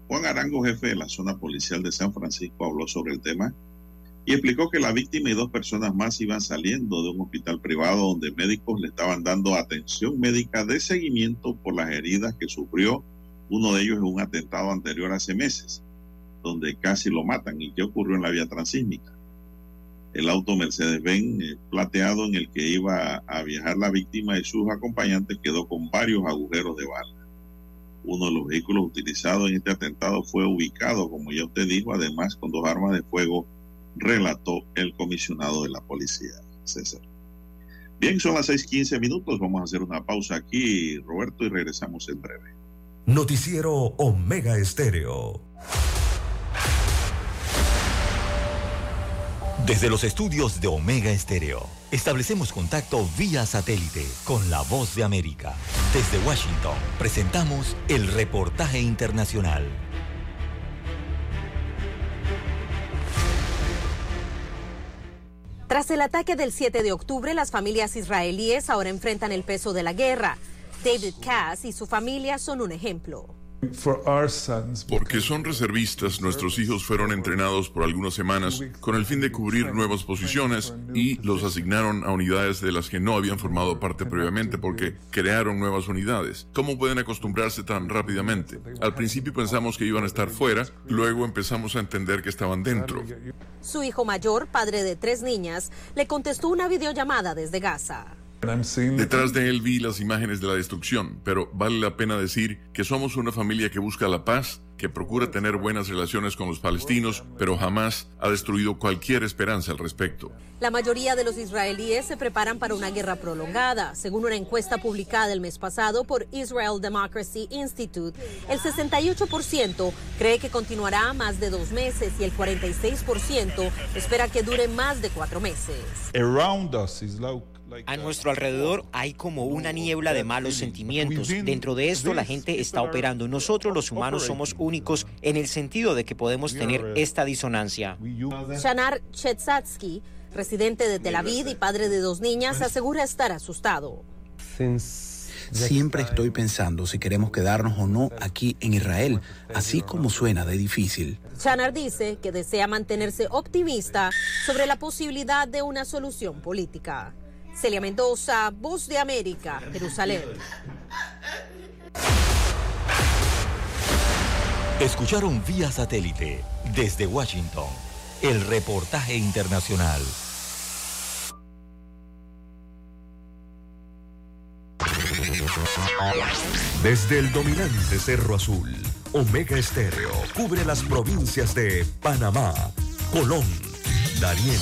Juan Arango, jefe de la zona policial de San Francisco, habló sobre el tema y explicó que la víctima y dos personas más iban saliendo de un hospital privado donde médicos le estaban dando atención médica de seguimiento por las heridas que sufrió uno de ellos en un atentado anterior hace meses, donde casi lo matan y que ocurrió en la vía transísmica. El auto Mercedes-Benz eh, plateado en el que iba a viajar la víctima y sus acompañantes quedó con varios agujeros de bala. Uno de los vehículos utilizados en este atentado fue ubicado, como ya usted dijo, además con dos armas de fuego, relató el comisionado de la policía, César. Bien, son las 6:15 minutos. Vamos a hacer una pausa aquí, Roberto, y regresamos en breve. Noticiero Omega Estéreo. Desde los estudios de Omega Estéreo, establecemos contacto vía satélite con la voz de América. Desde Washington, presentamos el reportaje internacional. Tras el ataque del 7 de octubre, las familias israelíes ahora enfrentan el peso de la guerra. David Cass y su familia son un ejemplo. Porque son reservistas, nuestros hijos fueron entrenados por algunas semanas con el fin de cubrir nuevas posiciones y los asignaron a unidades de las que no habían formado parte previamente porque crearon nuevas unidades. ¿Cómo pueden acostumbrarse tan rápidamente? Al principio pensamos que iban a estar fuera, luego empezamos a entender que estaban dentro. Su hijo mayor, padre de tres niñas, le contestó una videollamada desde Gaza. Detrás de él vi las imágenes de la destrucción, pero vale la pena decir que somos una familia que busca la paz, que procura tener buenas relaciones con los palestinos, pero jamás ha destruido cualquier esperanza al respecto. La mayoría de los israelíes se preparan para una guerra prolongada. Según una encuesta publicada el mes pasado por Israel Democracy Institute, el 68% cree que continuará más de dos meses y el 46% espera que dure más de cuatro meses. A nuestro alrededor hay como una niebla de malos sentimientos. Dentro de esto la gente está operando. Nosotros los humanos somos únicos en el sentido de que podemos tener esta disonancia. Shanar Chetzatsky, residente de Tel Aviv y padre de dos niñas, asegura estar asustado. Siempre estoy pensando si queremos quedarnos o no aquí en Israel, así como suena de difícil. Shanar dice que desea mantenerse optimista sobre la posibilidad de una solución política. Celia Mendoza, Voz de América, Jerusalén. Escucharon vía satélite desde Washington el reportaje internacional. Desde el dominante Cerro Azul, Omega Estéreo cubre las provincias de Panamá, Colón, Darién,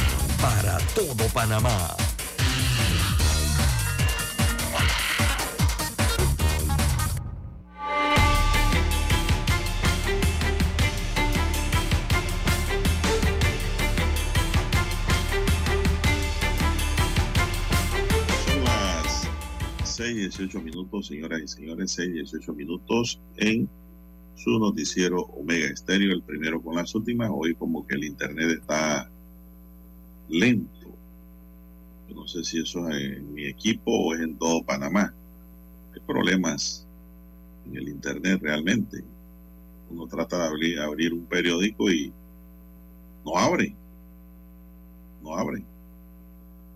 para todo Panamá. Son las 6 y 18 minutos, señoras y señores, 6 y 18 minutos en su noticiero Omega Estéreo, el primero con las últimas. Hoy como que el internet está lento. Yo no sé si eso es en mi equipo o es en todo Panamá. Hay problemas en el internet realmente. Uno trata de abrir, abrir un periódico y no abre. No abre.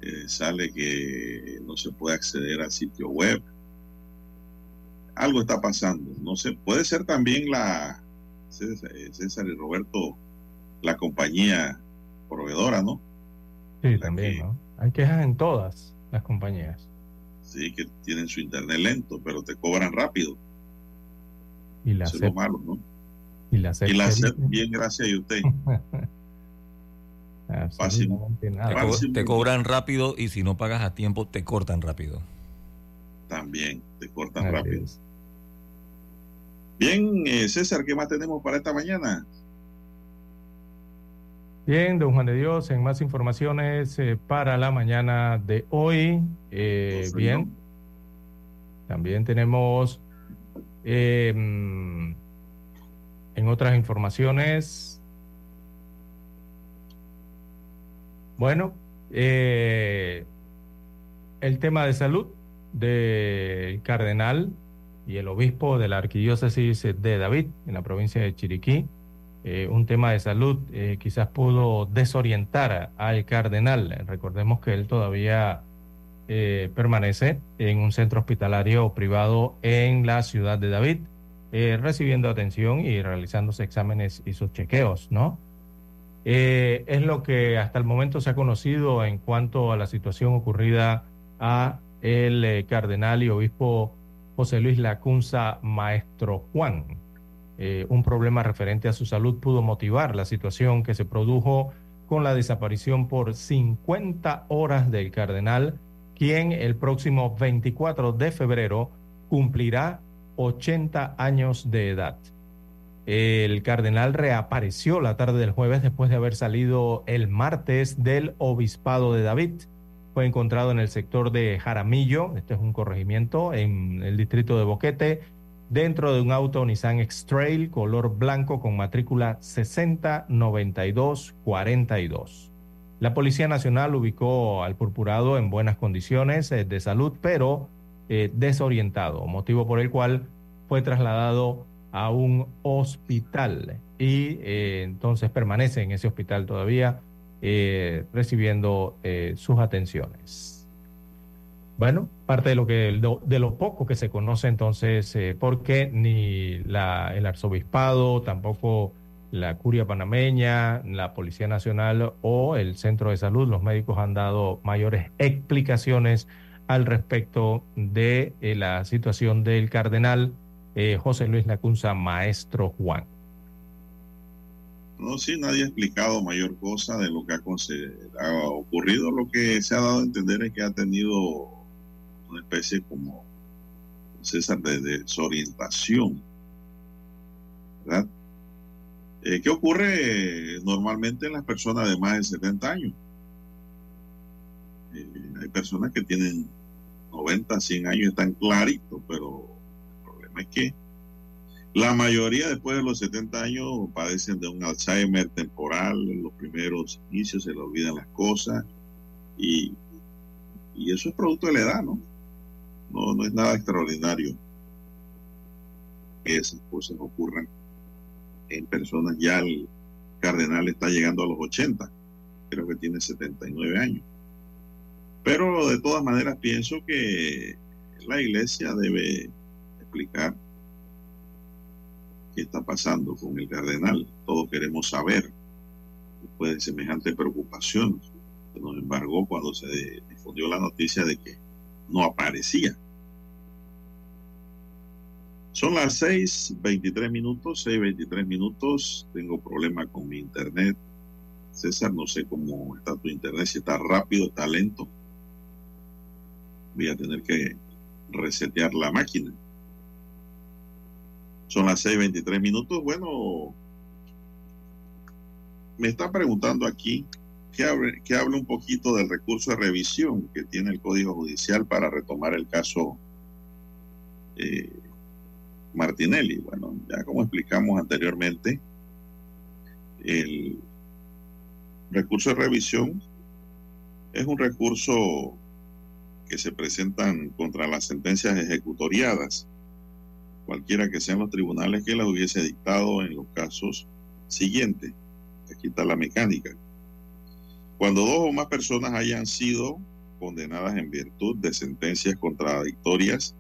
Eh, sale que no se puede acceder al sitio web. Algo está pasando. No sé, puede ser también la César y Roberto, la compañía proveedora, ¿no? Sí, también, ¿no? Hay quejas en todas las compañías. Sí, que tienen su internet lento, pero te cobran rápido. Y la Eso es lo malo, ¿no? Y la Y la SEP, bien, gracias a usted. Fácil. Te, co- te cobran rápido y si no pagas a tiempo te cortan rápido. También, te cortan rápido. Bien, eh, César, ¿qué más tenemos para esta mañana? Bien, don Juan de Dios, en más informaciones eh, para la mañana de hoy. Eh, bien, también tenemos eh, mm, en otras informaciones. Bueno, eh, el tema de salud del cardenal y el obispo de la arquidiócesis de David en la provincia de Chiriquí. Eh, un tema de salud eh, quizás pudo desorientar al cardenal. Recordemos que él todavía eh, permanece en un centro hospitalario privado en la ciudad de David, eh, recibiendo atención y realizándose exámenes y sus chequeos, ¿no? Es lo que hasta el momento se ha conocido en cuanto a la situación ocurrida a el cardenal y obispo José Luis Lacunza Maestro Juan. Eh, un problema referente a su salud pudo motivar la situación que se produjo con la desaparición por 50 horas del cardenal, quien el próximo 24 de febrero cumplirá 80 años de edad. El cardenal reapareció la tarde del jueves después de haber salido el martes del obispado de David. Fue encontrado en el sector de Jaramillo, este es un corregimiento, en el distrito de Boquete, dentro de un auto Nissan X-Trail color blanco con matrícula 609242. La Policía Nacional ubicó al purpurado en buenas condiciones eh, de salud, pero eh, desorientado, motivo por el cual fue trasladado a un hospital y eh, entonces permanece en ese hospital todavía recibiendo sus atenciones. Bueno, parte de lo que de lo poco que se conoce entonces, eh, porque ni la, el arzobispado, tampoco la curia panameña, la Policía Nacional o el Centro de Salud, los médicos han dado mayores explicaciones al respecto de eh, la situación del cardenal eh, José Luis Lacunza, maestro Juan. No, sí, nadie ha explicado mayor cosa de lo que ha, ha ocurrido. Lo que se ha dado a entender es que ha tenido una especie como César de desorientación. ¿Verdad? Eh, ¿Qué ocurre normalmente en las personas de más de 70 años? Eh, hay personas que tienen 90, 100 años, están claritos, pero el problema es que la mayoría después de los 70 años padecen de un Alzheimer temporal, en los primeros inicios se le olvidan las cosas y, y eso es producto de la edad, ¿no? No, no es nada extraordinario que esas cosas ocurran en personas. Ya el cardenal está llegando a los 80, creo que tiene 79 años. Pero de todas maneras pienso que la iglesia debe explicar qué está pasando con el cardenal. Todos queremos saber después de semejante preocupación que nos embargó cuando se difundió la noticia de que no aparecía. Son las 6:23 minutos, 6:23 minutos. Tengo problema con mi internet. César, no sé cómo está tu internet, si está rápido, está lento. Voy a tener que resetear la máquina. Son las 6:23 minutos. Bueno, me está preguntando aquí que hable, un poquito del recurso de revisión que tiene el Código Judicial para retomar el caso eh, Martinelli. Bueno, ya como explicamos anteriormente, el recurso de revisión es un recurso que se presentan contra las sentencias ejecutoriadas, cualquiera que sean los tribunales que las hubiese dictado en los casos siguientes. Aquí está la mecánica. Cuando dos o más personas hayan sido condenadas en virtud de sentencias contradictorias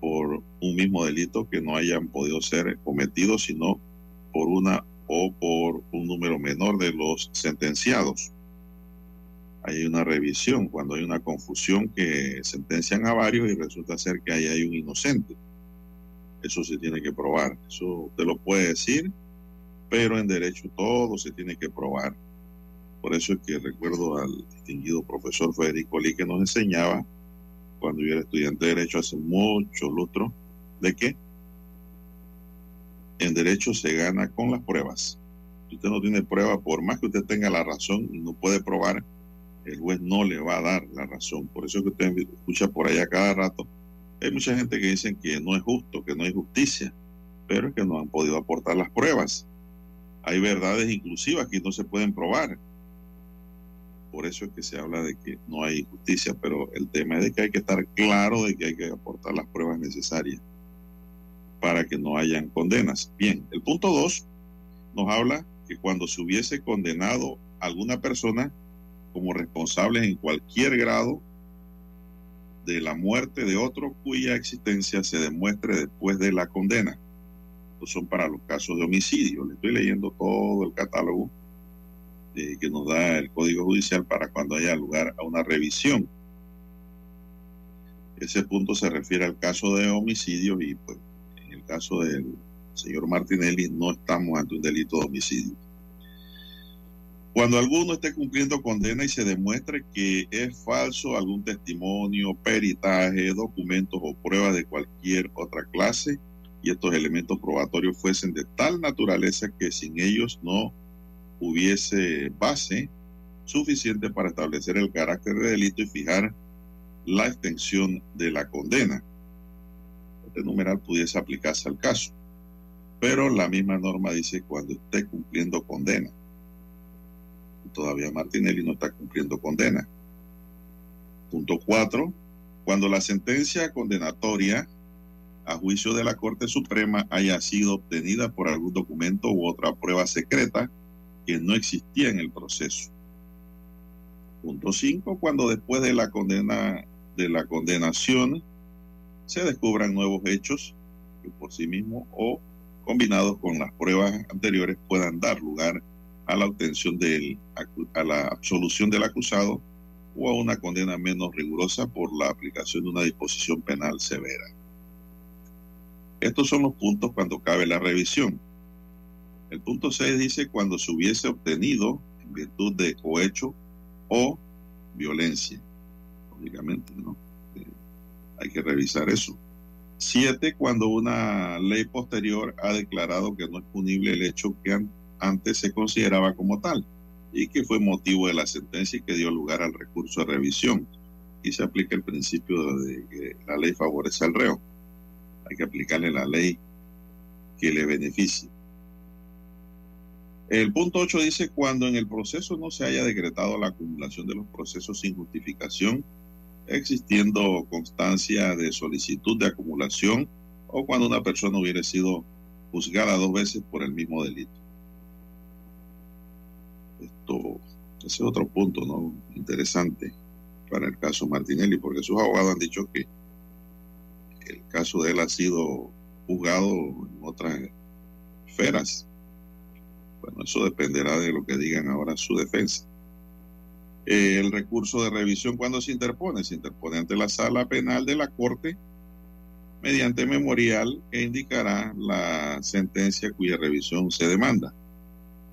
por un mismo delito que no hayan podido ser cometidos sino por una o por un número menor de los sentenciados. Hay una revisión cuando hay una confusión que sentencian a varios y resulta ser que ahí hay un inocente. Eso se tiene que probar. Eso usted lo puede decir, pero en derecho todo se tiene que probar. Por eso es que recuerdo al distinguido profesor Federico Lee que nos enseñaba cuando yo era estudiante de derecho hace mucho lustro, de que en derecho se gana con las pruebas. Si usted no tiene prueba, por más que usted tenga la razón no puede probar, el juez no le va a dar la razón. Por eso es que usted escucha por allá cada rato. Hay mucha gente que dicen que no es justo, que no hay justicia, pero es que no han podido aportar las pruebas. Hay verdades inclusivas que no se pueden probar. Por eso es que se habla de que no hay justicia, pero el tema es de que hay que estar claro de que hay que aportar las pruebas necesarias para que no hayan condenas. Bien, el punto 2 nos habla que cuando se hubiese condenado a alguna persona como responsable en cualquier grado de la muerte de otro cuya existencia se demuestre después de la condena. Son para los casos de homicidio. Le estoy leyendo todo el catálogo eh, que nos da el Código Judicial para cuando haya lugar a una revisión. Ese punto se refiere al caso de homicidio y pues en el caso del señor Martinelli no estamos ante un delito de homicidio. Cuando alguno esté cumpliendo condena y se demuestre que es falso algún testimonio, peritaje, documentos o pruebas de cualquier otra clase y estos elementos probatorios fuesen de tal naturaleza que sin ellos no hubiese base suficiente para establecer el carácter de delito y fijar la extensión de la condena. Este numeral pudiese aplicarse al caso, pero la misma norma dice cuando esté cumpliendo condena todavía Martinelli no está cumpliendo condena. Punto 4. Cuando la sentencia condenatoria a juicio de la Corte Suprema haya sido obtenida por algún documento u otra prueba secreta no existía en el proceso. Punto 5. Cuando después de la condena de la condenación se descubran nuevos hechos que por sí mismos o combinados con las pruebas anteriores puedan dar lugar a la obtención del, a la absolución del acusado o a una condena menos rigurosa por la aplicación de una disposición penal severa. Estos son los puntos cuando cabe la revisión. El punto 6 dice cuando se hubiese obtenido en virtud de cohecho o violencia. Lógicamente, ¿no? Eh, hay que revisar eso. Siete, cuando una ley posterior ha declarado que no es punible el hecho que antes se consideraba como tal y que fue motivo de la sentencia y que dio lugar al recurso de revisión. Y se aplica el principio de que la ley favorece al reo. Hay que aplicarle la ley que le beneficie. El punto 8 dice, cuando en el proceso no se haya decretado la acumulación de los procesos sin justificación, existiendo constancia de solicitud de acumulación o cuando una persona hubiera sido juzgada dos veces por el mismo delito. Esto, es otro punto ¿no? interesante para el caso Martinelli, porque sus abogados han dicho que el caso de él ha sido juzgado en otras esferas. Bueno, eso dependerá de lo que digan ahora su defensa. el recurso de revisión, cuando se interpone? Se interpone ante la sala penal de la Corte mediante memorial que indicará la sentencia cuya revisión se demanda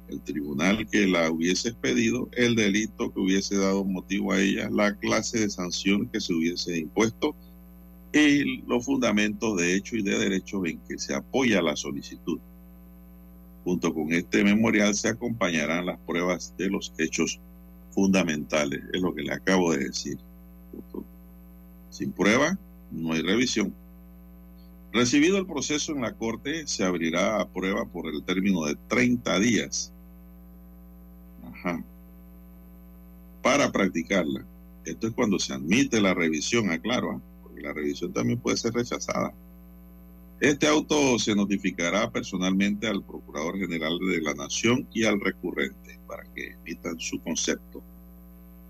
el tribunal que la hubiese expedido, el delito que hubiese dado motivo a ella, la clase de sanción que se hubiese impuesto y los fundamentos de hecho y de derecho en que se apoya la solicitud. Junto con este memorial se acompañarán las pruebas de los hechos fundamentales, es lo que le acabo de decir. Sin prueba, no hay revisión. Recibido el proceso en la Corte, se abrirá a prueba por el término de 30 días para practicarla. Esto es cuando se admite la revisión, aclaro, ¿ah? porque la revisión también puede ser rechazada. Este auto se notificará personalmente al Procurador General de la Nación y al recurrente para que emitan su concepto.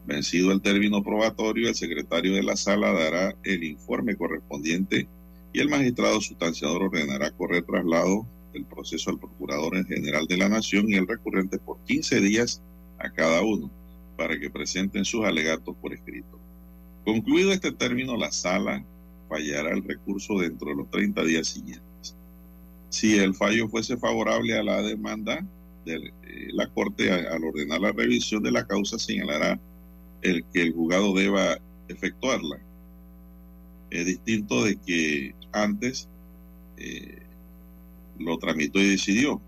Vencido el término probatorio, el secretario de la sala dará el informe correspondiente y el magistrado sustanciador ordenará correr traslado el proceso al Procurador General de la Nación y el recurrente por 15 días a cada uno para que presenten sus alegatos por escrito. Concluido este término, la sala fallará el recurso dentro de los 30 días siguientes. Si el fallo fuese favorable a la demanda de eh, la Corte al ordenar la revisión de la causa, señalará el que el juzgado deba efectuarla. Es distinto de que antes eh, lo tramitó y decidió,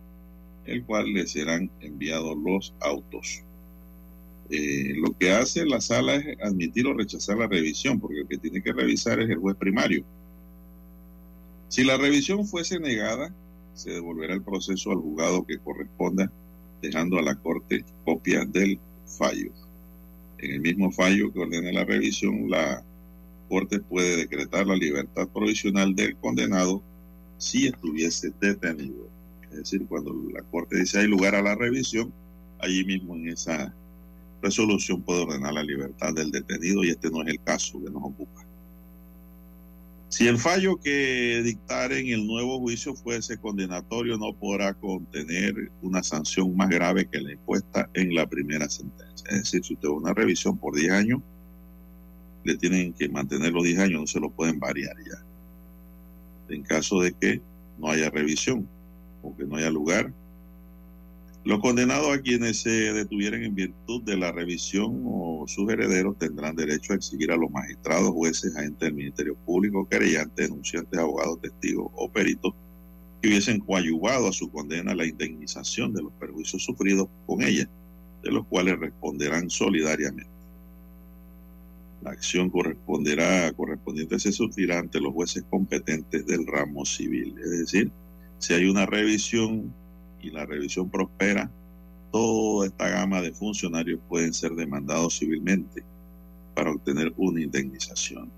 el cual le serán enviados los autos. Eh, lo que hace la sala es admitir o rechazar la revisión, porque el que tiene que revisar es el juez primario. Si la revisión fuese negada, se devolverá el proceso al juzgado que corresponda, dejando a la Corte copia del fallo. En el mismo fallo que ordene la revisión, la Corte puede decretar la libertad provisional del condenado si estuviese detenido. Es decir, cuando la Corte dice hay lugar a la revisión, allí mismo en esa resolución puede ordenar la libertad del detenido y este no es el caso que nos ocupa. Si el fallo que dictare en el nuevo juicio fuese condenatorio, no podrá contener una sanción más grave que la impuesta en la primera sentencia. Es decir, si usted va una revisión por 10 años, le tienen que mantener los 10 años, no se lo pueden variar ya. En caso de que no haya revisión o que no haya lugar los condenados a quienes se detuvieran en virtud de la revisión o sus herederos tendrán derecho a exigir a los magistrados, jueces, agentes del Ministerio Público, querellantes, denunciantes, abogados, testigos o peritos que hubiesen coadyuvado a su condena la indemnización de los perjuicios sufridos con ella, de los cuales responderán solidariamente. La acción corresponderá, correspondiente se sufrirá ante los jueces competentes del ramo civil. Es decir, si hay una revisión y la revisión prospera, toda esta gama de funcionarios pueden ser demandados civilmente para obtener una indemnización.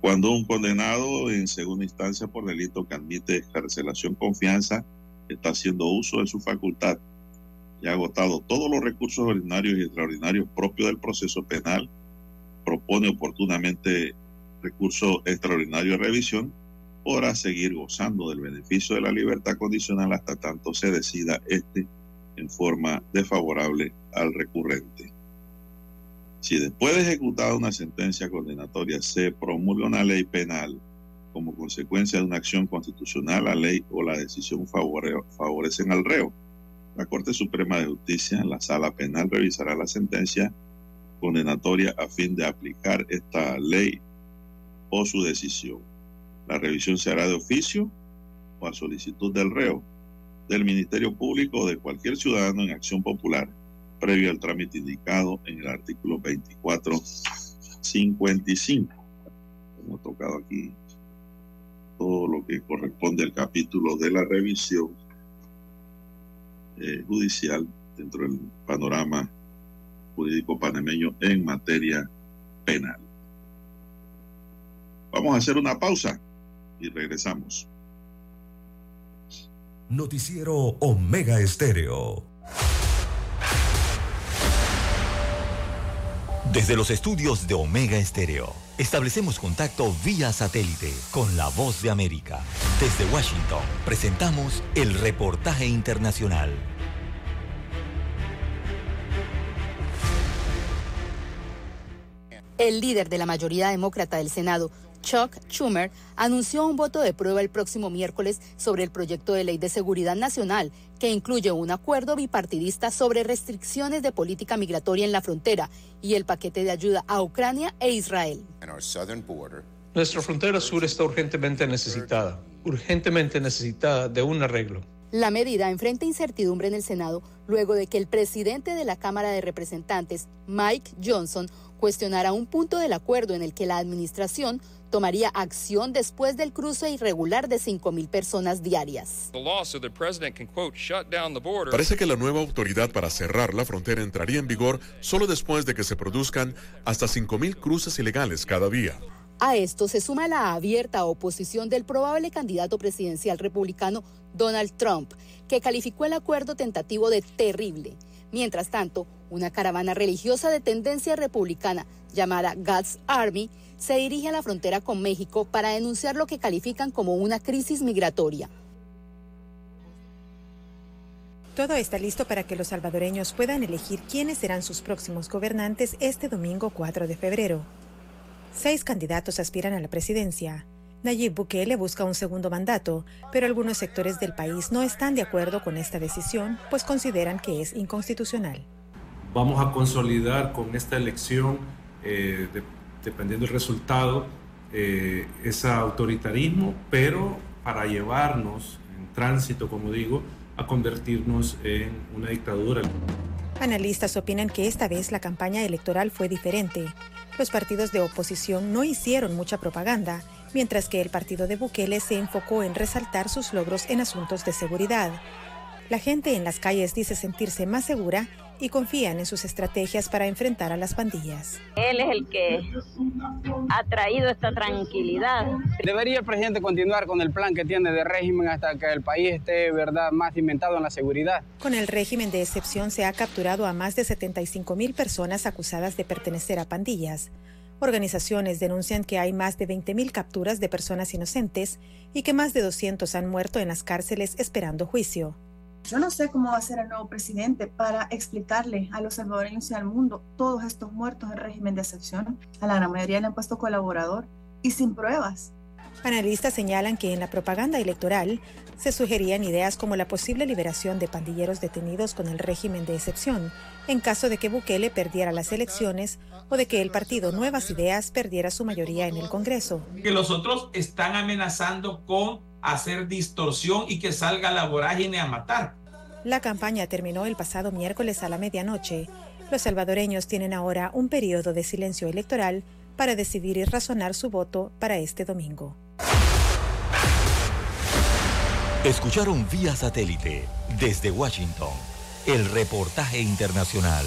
Cuando un condenado en segunda instancia por delito que admite escarcelación confianza está haciendo uso de su facultad y ha agotado todos los recursos ordinarios y extraordinarios propios del proceso penal, propone oportunamente recurso extraordinario de revisión, podrá seguir gozando del beneficio de la libertad condicional hasta tanto se decida este en forma desfavorable al recurrente. Si después de ejecutada una sentencia condenatoria se promulga una ley penal como consecuencia de una acción constitucional, la ley o la decisión favorecen al reo. La Corte Suprema de Justicia en la sala penal revisará la sentencia condenatoria a fin de aplicar esta ley o su decisión. La revisión se hará de oficio o a solicitud del reo, del Ministerio Público o de cualquier ciudadano en acción popular, previo al trámite indicado en el artículo 2455. Hemos tocado aquí todo lo que corresponde al capítulo de la revisión eh, judicial dentro del panorama jurídico panameño en materia penal. Vamos a hacer una pausa y regresamos. Noticiero Omega Estéreo. Desde los estudios de Omega Estéreo, establecemos contacto vía satélite con la voz de América. Desde Washington, presentamos el reportaje internacional. El líder de la mayoría demócrata del Senado, Chuck Schumer anunció un voto de prueba el próximo miércoles sobre el proyecto de ley de seguridad nacional que incluye un acuerdo bipartidista sobre restricciones de política migratoria en la frontera y el paquete de ayuda a Ucrania e Israel. Nuestra frontera sur está urgentemente necesitada, urgentemente necesitada de un arreglo. La medida enfrenta incertidumbre en el Senado luego de que el presidente de la Cámara de Representantes, Mike Johnson, cuestionara un punto del acuerdo en el que la administración tomaría acción después del cruce irregular de 5.000 personas diarias. Parece que la nueva autoridad para cerrar la frontera entraría en vigor solo después de que se produzcan hasta 5.000 cruces ilegales cada día. A esto se suma la abierta oposición del probable candidato presidencial republicano Donald Trump, que calificó el acuerdo tentativo de terrible. Mientras tanto, una caravana religiosa de tendencia republicana llamada God's Army se dirige a la frontera con México para denunciar lo que califican como una crisis migratoria. Todo está listo para que los salvadoreños puedan elegir quiénes serán sus próximos gobernantes este domingo 4 de febrero. Seis candidatos aspiran a la presidencia. Nayib Bukele busca un segundo mandato, pero algunos sectores del país no están de acuerdo con esta decisión, pues consideran que es inconstitucional. Vamos a consolidar con esta elección, eh, dependiendo del resultado, eh, ese autoritarismo, pero para llevarnos en tránsito, como digo, a convertirnos en una dictadura. Analistas opinan que esta vez la campaña electoral fue diferente. Los partidos de oposición no hicieron mucha propaganda, mientras que el partido de Bukele se enfocó en resaltar sus logros en asuntos de seguridad. La gente en las calles dice sentirse más segura y confían en sus estrategias para enfrentar a las pandillas. Él es el que ha traído esta tranquilidad. Debería el presidente continuar con el plan que tiene de régimen hasta que el país esté verdad más cimentado en la seguridad. Con el régimen de excepción se ha capturado a más de 75 mil personas acusadas de pertenecer a pandillas. Organizaciones denuncian que hay más de 20 mil capturas de personas inocentes y que más de 200 han muerto en las cárceles esperando juicio. Yo no sé cómo va a ser el nuevo presidente para explicarle a los salvadoreños y al mundo todos estos muertos en régimen de excepción. A la gran mayoría le han puesto colaborador y sin pruebas. Analistas señalan que en la propaganda electoral se sugerían ideas como la posible liberación de pandilleros detenidos con el régimen de excepción, en caso de que Bukele perdiera las elecciones o de que el partido Nuevas Ideas perdiera su mayoría en el Congreso. Que los otros están amenazando con hacer distorsión y que salga la vorágine a matar. La campaña terminó el pasado miércoles a la medianoche. Los salvadoreños tienen ahora un periodo de silencio electoral para decidir y razonar su voto para este domingo. Escucharon vía satélite desde Washington el reportaje internacional.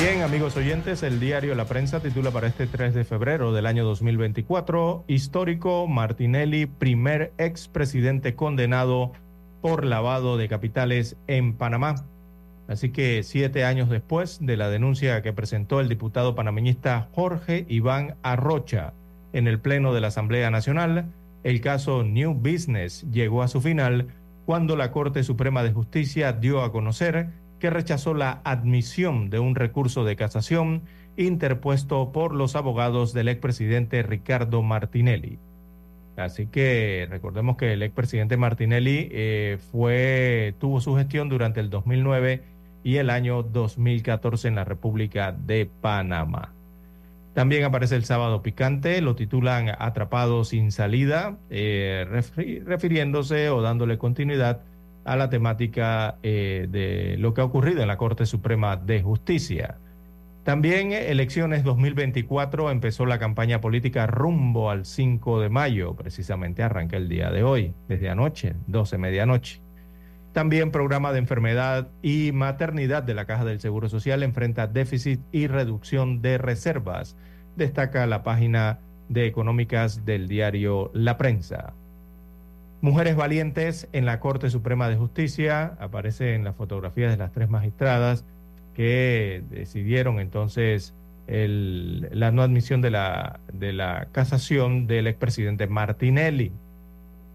Bien, amigos oyentes, el diario La Prensa titula para este 3 de febrero del año 2024, Histórico Martinelli, primer expresidente condenado por lavado de capitales en Panamá. Así que siete años después de la denuncia que presentó el diputado panameñista Jorge Iván Arrocha en el Pleno de la Asamblea Nacional, el caso New Business llegó a su final cuando la Corte Suprema de Justicia dio a conocer que rechazó la admisión de un recurso de casación interpuesto por los abogados del expresidente Ricardo Martinelli. Así que recordemos que el expresidente Martinelli eh, tuvo su gestión durante el 2009 y el año 2014 en la República de Panamá. También aparece el sábado picante, lo titulan Atrapado sin salida, eh, refiriéndose o dándole continuidad a la temática eh, de lo que ha ocurrido en la Corte Suprema de Justicia. También elecciones 2024 empezó la campaña política rumbo al 5 de mayo, precisamente arranca el día de hoy, desde anoche, 12 medianoche. También programa de enfermedad y maternidad de la Caja del Seguro Social enfrenta déficit y reducción de reservas, destaca la página de económicas del diario La Prensa. Mujeres valientes en la Corte Suprema de Justicia, aparece en las fotografías de las tres magistradas que decidieron entonces la no admisión de la, de la casación del expresidente Martinelli.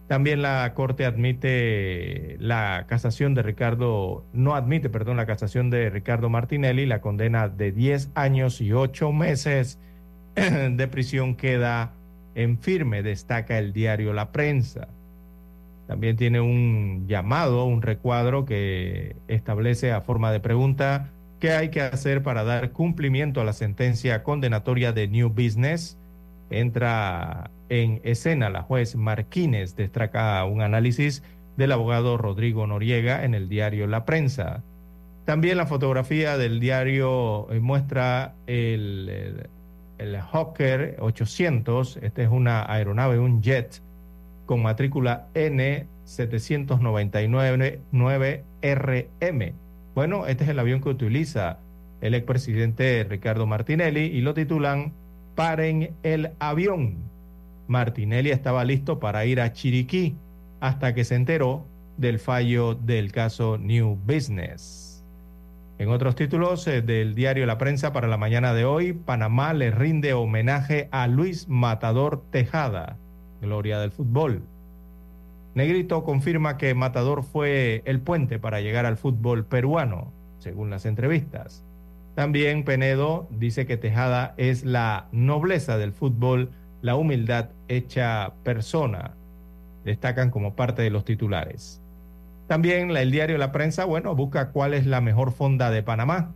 También la Corte admite la casación de Ricardo, no admite, perdón, la casación de Ricardo Martinelli, la condena de 10 años y 8 meses de prisión queda en firme, destaca el diario La Prensa. También tiene un llamado, un recuadro que establece a forma de pregunta qué hay que hacer para dar cumplimiento a la sentencia condenatoria de New Business. Entra en escena la juez Marquínez, destaca un análisis del abogado Rodrigo Noriega en el diario La Prensa. También la fotografía del diario eh, muestra el, el, el Hawker 800, esta es una aeronave, un jet con matrícula N799-9RM. Bueno, este es el avión que utiliza el expresidente Ricardo Martinelli y lo titulan Paren el avión. Martinelli estaba listo para ir a Chiriquí hasta que se enteró del fallo del caso New Business. En otros títulos eh, del diario La Prensa para la mañana de hoy, Panamá le rinde homenaje a Luis Matador Tejada, gloria del fútbol. Negrito confirma que Matador fue el puente para llegar al fútbol peruano, según las entrevistas. También Penedo dice que Tejada es la nobleza del fútbol, la humildad hecha persona. Destacan como parte de los titulares. También el diario La Prensa, bueno, busca cuál es la mejor fonda de Panamá.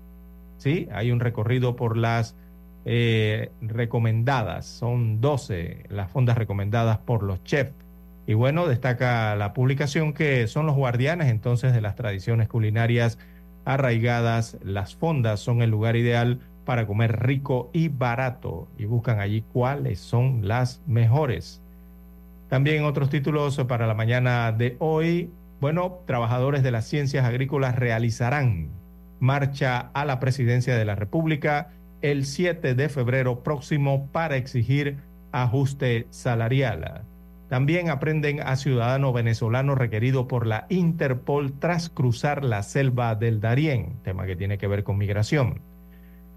Sí, hay un recorrido por las eh, recomendadas. Son 12 las fondas recomendadas por los chefs. Y bueno, destaca la publicación que son los guardianes entonces de las tradiciones culinarias arraigadas, las fondas son el lugar ideal para comer rico y barato y buscan allí cuáles son las mejores. También otros títulos para la mañana de hoy. Bueno, trabajadores de las ciencias agrícolas realizarán marcha a la presidencia de la República el 7 de febrero próximo para exigir ajuste salarial. También aprenden a ciudadano venezolano requerido por la Interpol tras cruzar la selva del Darién, tema que tiene que ver con migración.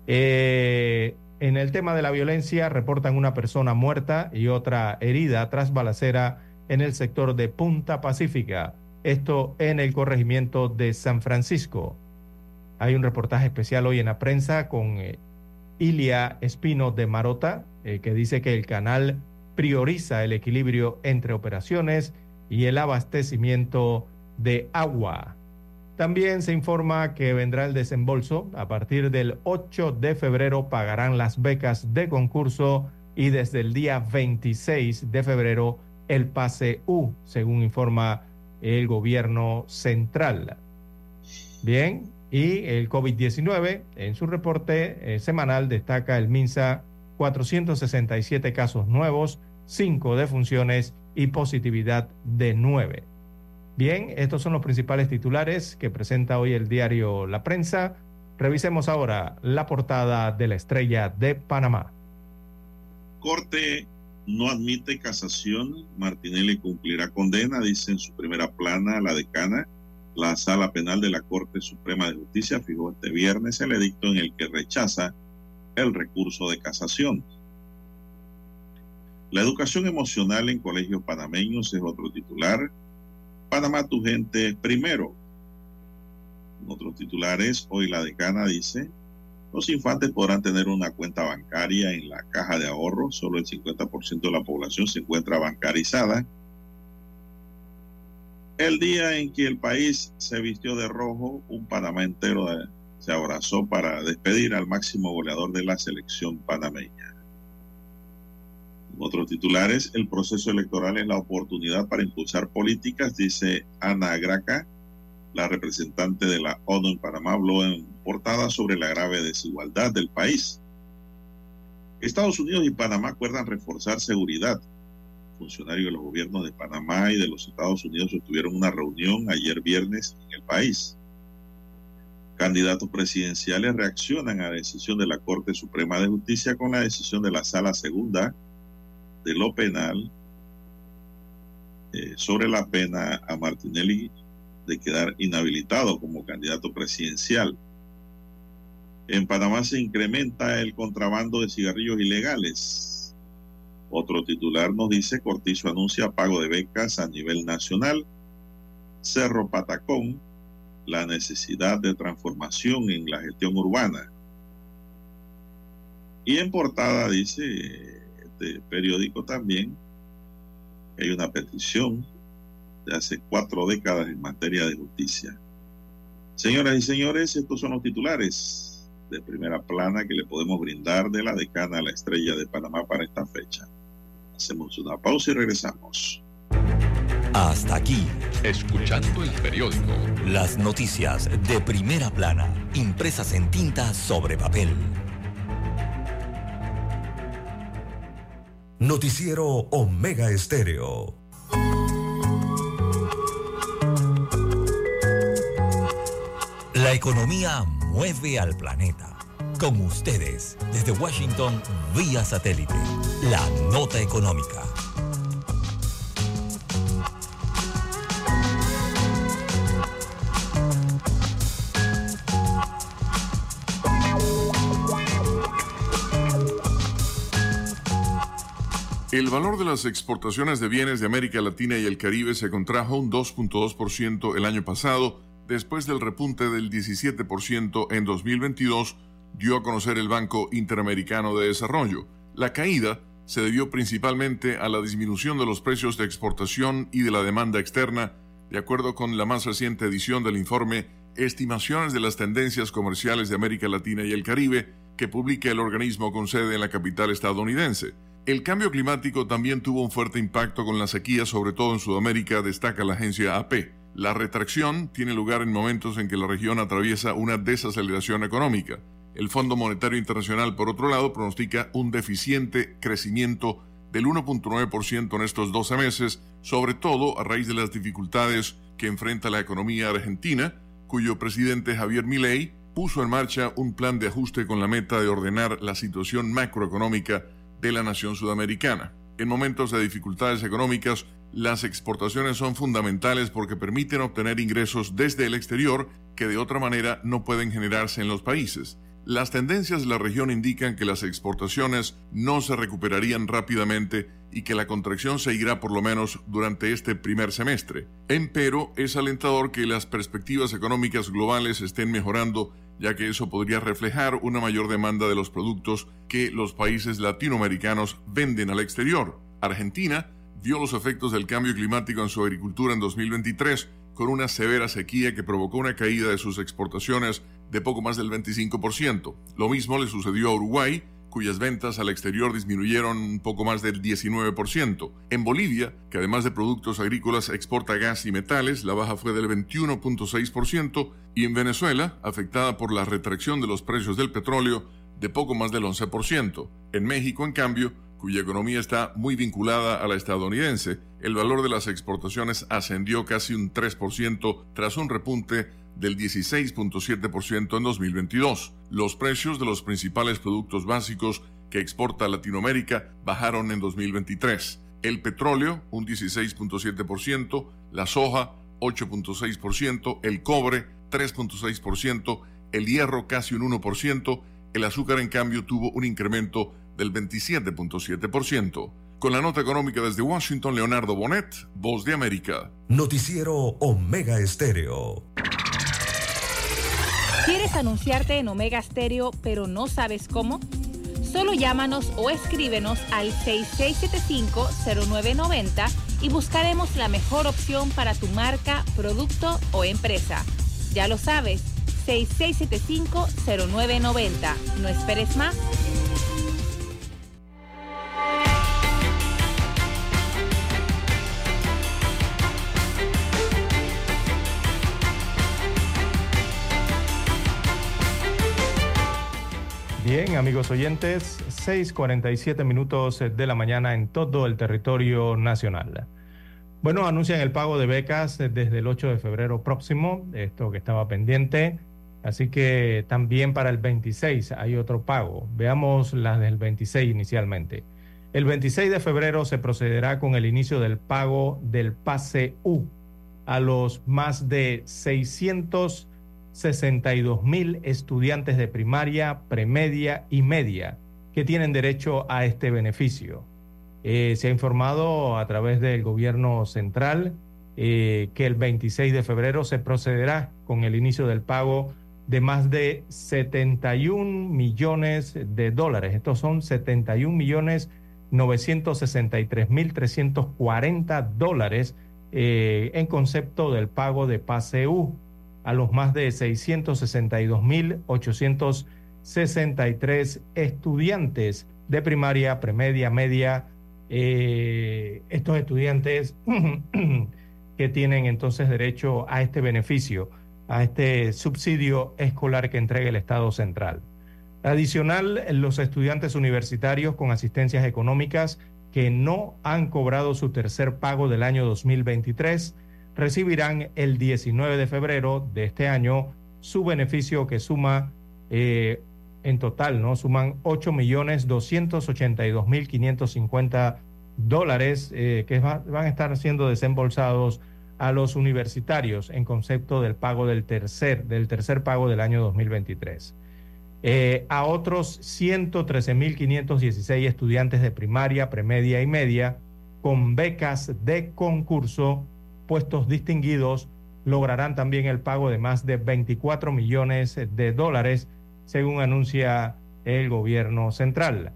Eh, en el tema de la violencia, reportan una persona muerta y otra herida tras balacera en el sector de Punta Pacífica, esto en el corregimiento de San Francisco. Hay un reportaje especial hoy en la prensa con eh, Ilia Espino de Marota, eh, que dice que el canal prioriza el equilibrio entre operaciones y el abastecimiento de agua. También se informa que vendrá el desembolso. A partir del 8 de febrero pagarán las becas de concurso y desde el día 26 de febrero el pase U, según informa el gobierno central. Bien, y el COVID-19 en su reporte eh, semanal destaca el MINSA 467 casos nuevos, 5 defunciones y positividad de 9. Bien, estos son los principales titulares que presenta hoy el diario La Prensa. Revisemos ahora la portada de la estrella de Panamá. Corte no admite casación. Martinelli cumplirá condena, dice en su primera plana la decana. La sala penal de la Corte Suprema de Justicia fijó este viernes el edicto en el que rechaza el recurso de casación. La educación emocional en colegios panameños es otro titular. Panamá, tu gente primero. Otros titulares, hoy la decana dice, los infantes podrán tener una cuenta bancaria en la caja de ahorro, solo el 50% de la población se encuentra bancarizada. El día en que el país se vistió de rojo, un Panamá entero se abrazó para despedir al máximo goleador de la selección panameña otros titulares, el proceso electoral es la oportunidad para impulsar políticas, dice Ana Graca, la representante de la ONU en Panamá, habló en portada sobre la grave desigualdad del país. Estados Unidos y Panamá acuerdan reforzar seguridad. Funcionarios de los gobiernos de Panamá y de los Estados Unidos tuvieron una reunión ayer viernes en el país. Candidatos presidenciales reaccionan a la decisión de la Corte Suprema de Justicia con la decisión de la Sala Segunda de lo penal eh, sobre la pena a Martinelli de quedar inhabilitado como candidato presidencial. En Panamá se incrementa el contrabando de cigarrillos ilegales. Otro titular nos dice, Cortizo anuncia pago de becas a nivel nacional. Cerro Patacón, la necesidad de transformación en la gestión urbana. Y en portada dice, este periódico también hay una petición de hace cuatro décadas en materia de justicia. Señoras y señores, estos son los titulares de primera plana que le podemos brindar de la decana a la estrella de Panamá para esta fecha. Hacemos una pausa y regresamos. Hasta aquí, escuchando el periódico. Las noticias de primera plana, impresas en tinta sobre papel. Noticiero Omega Estéreo. La economía mueve al planeta Con ustedes, desde Washington, vía satélite, la nota económica. El valor de las exportaciones de bienes de América Latina y el Caribe se contrajo un 2.2% el año pasado, después del repunte del 17% en 2022, dio a conocer el Banco Interamericano de Desarrollo. La caída se debió principalmente a la disminución de los precios de exportación y de la demanda externa, de acuerdo con la más reciente edición del informe Estimaciones de las tendencias comerciales de América Latina y el Caribe, que publica el organismo con sede en la capital estadounidense. El cambio climático también tuvo un fuerte impacto con la sequía, sobre todo en Sudamérica, destaca la agencia AP. La retracción tiene lugar en momentos en que la región atraviesa una desaceleración económica. El Fondo Monetario Internacional, por otro lado, pronostica un deficiente crecimiento del 1.9% en estos 12 meses, sobre todo a raíz de las dificultades que enfrenta la economía argentina, cuyo presidente Javier Milei puso en marcha un plan de ajuste con la meta de ordenar la situación macroeconómica de la nación sudamericana. En momentos de dificultades económicas, las exportaciones son fundamentales porque permiten obtener ingresos desde el exterior que de otra manera no pueden generarse en los países. Las tendencias de la región indican que las exportaciones no se recuperarían rápidamente y que la contracción seguirá por lo menos durante este primer semestre. Empero, es alentador que las perspectivas económicas globales estén mejorando ya que eso podría reflejar una mayor demanda de los productos que los países latinoamericanos venden al exterior. Argentina vio los efectos del cambio climático en su agricultura en 2023 con una severa sequía que provocó una caída de sus exportaciones de poco más del 25%. Lo mismo le sucedió a Uruguay, cuyas ventas al exterior disminuyeron un poco más del 19%. En Bolivia, que además de productos agrícolas exporta gas y metales, la baja fue del 21.6%, y en Venezuela, afectada por la retracción de los precios del petróleo, de poco más del 11%. En México, en cambio, cuya economía está muy vinculada a la estadounidense, el valor de las exportaciones ascendió casi un 3% tras un repunte del 16.7% en 2022. Los precios de los principales productos básicos que exporta Latinoamérica bajaron en 2023. El petróleo, un 16.7%, la soja, 8.6%, el cobre, 3.6%, el hierro, casi un 1%, el azúcar, en cambio, tuvo un incremento del 27.7%. Con la nota económica desde Washington, Leonardo Bonet, Voz de América. Noticiero Omega Estéreo. ¿Quieres anunciarte en Omega Stereo pero no sabes cómo? Solo llámanos o escríbenos al 6675-0990 y buscaremos la mejor opción para tu marca, producto o empresa. Ya lo sabes, 6675-0990. No esperes más. Bien, amigos oyentes, 6:47 minutos de la mañana en todo el territorio nacional. Bueno, anuncian el pago de becas desde el 8 de febrero próximo, esto que estaba pendiente. Así que también para el 26 hay otro pago. Veamos las del 26 inicialmente. El 26 de febrero se procederá con el inicio del pago del pase U a los más de 600 62 mil estudiantes de primaria, premedia y media que tienen derecho a este beneficio. Eh, se ha informado a través del gobierno central eh, que el 26 de febrero se procederá con el inicio del pago de más de 71 millones de dólares. Estos son 71 millones 963 mil 340 dólares eh, en concepto del pago de PASEU a los más de 662.863 estudiantes de primaria, premedia, media, eh, estos estudiantes que tienen entonces derecho a este beneficio, a este subsidio escolar que entrega el Estado central. Adicional, los estudiantes universitarios con asistencias económicas que no han cobrado su tercer pago del año 2023 recibirán el 19 de febrero de este año su beneficio que suma en total, ¿no? Suman 8.282.550 dólares eh, que van a estar siendo desembolsados a los universitarios en concepto del pago del tercer, del tercer pago del año 2023. Eh, a otros 113.516 estudiantes de primaria, premedia y media con becas de concurso, puestos distinguidos, lograrán también el pago de más de 24 millones de dólares, según anuncia el gobierno central.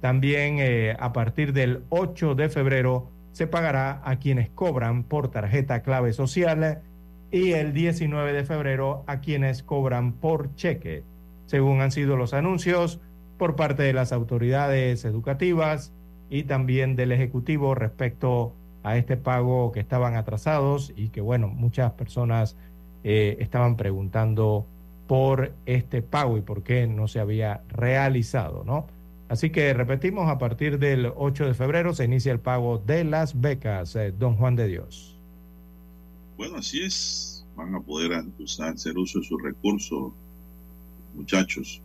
También eh, a partir del 8 de febrero se pagará a quienes cobran por tarjeta clave social y el 19 de febrero a quienes cobran por cheque, según han sido los anuncios por parte de las autoridades educativas y también del Ejecutivo respecto a este pago que estaban atrasados y que, bueno, muchas personas eh, estaban preguntando por este pago y por qué no se había realizado, ¿no? Así que repetimos, a partir del 8 de febrero se inicia el pago de las becas, eh, don Juan de Dios. Bueno, así es. Van a poder usar, hacer uso de sus recursos, muchachos.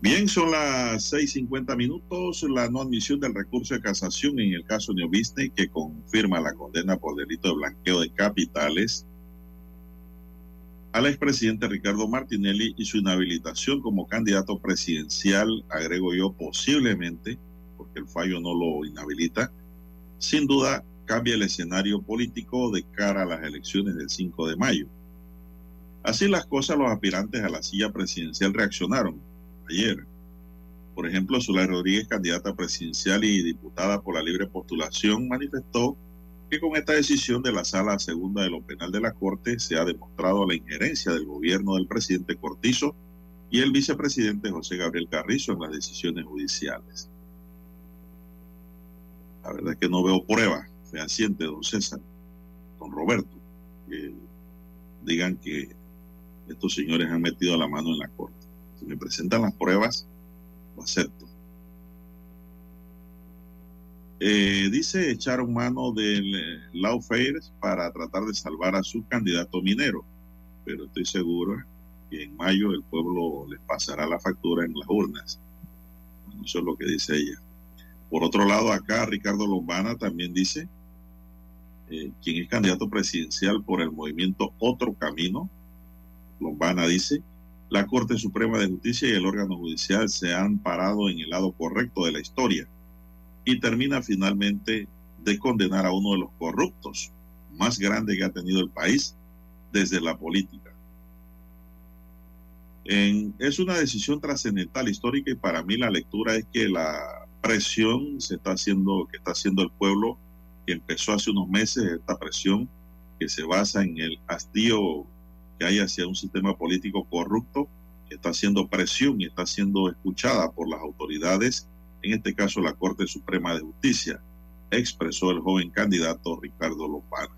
Bien, son las 6:50 minutos. La no admisión del recurso de casación en el caso Neoviste, que confirma la condena por delito de blanqueo de capitales al expresidente Ricardo Martinelli y su inhabilitación como candidato presidencial, agrego yo posiblemente, porque el fallo no lo inhabilita, sin duda cambia el escenario político de cara a las elecciones del 5 de mayo. Así las cosas, los aspirantes a la silla presidencial reaccionaron ayer. Por ejemplo, Zulay Rodríguez, candidata presidencial y diputada por la libre postulación, manifestó que con esta decisión de la Sala Segunda de lo Penal de la Corte se ha demostrado la injerencia del gobierno del presidente Cortizo y el vicepresidente José Gabriel Carrizo en las decisiones judiciales. La verdad es que no veo prueba fehaciente, don César, don Roberto, que digan que estos señores han metido la mano en la Corte. Si me presentan las pruebas, lo acepto. Eh, dice echaron mano del eh, lawfare para tratar de salvar a su candidato minero, pero estoy seguro que en mayo el pueblo les pasará la factura en las urnas. Eso es lo que dice ella. Por otro lado, acá Ricardo Lombana también dice, eh, quien es candidato presidencial por el movimiento Otro Camino, Lombana dice, la Corte Suprema de Justicia y el órgano judicial se han parado en el lado correcto de la historia y termina finalmente de condenar a uno de los corruptos más grandes que ha tenido el país desde la política. es una decisión trascendental histórica y para mí la lectura es que la presión se está haciendo, que está haciendo el pueblo, que empezó hace unos meses, esta presión que se basa en el hastío que hay hacia un sistema político corrupto, que está haciendo presión y está siendo escuchada por las autoridades en este caso la Corte Suprema de Justicia, expresó el joven candidato Ricardo Lombana.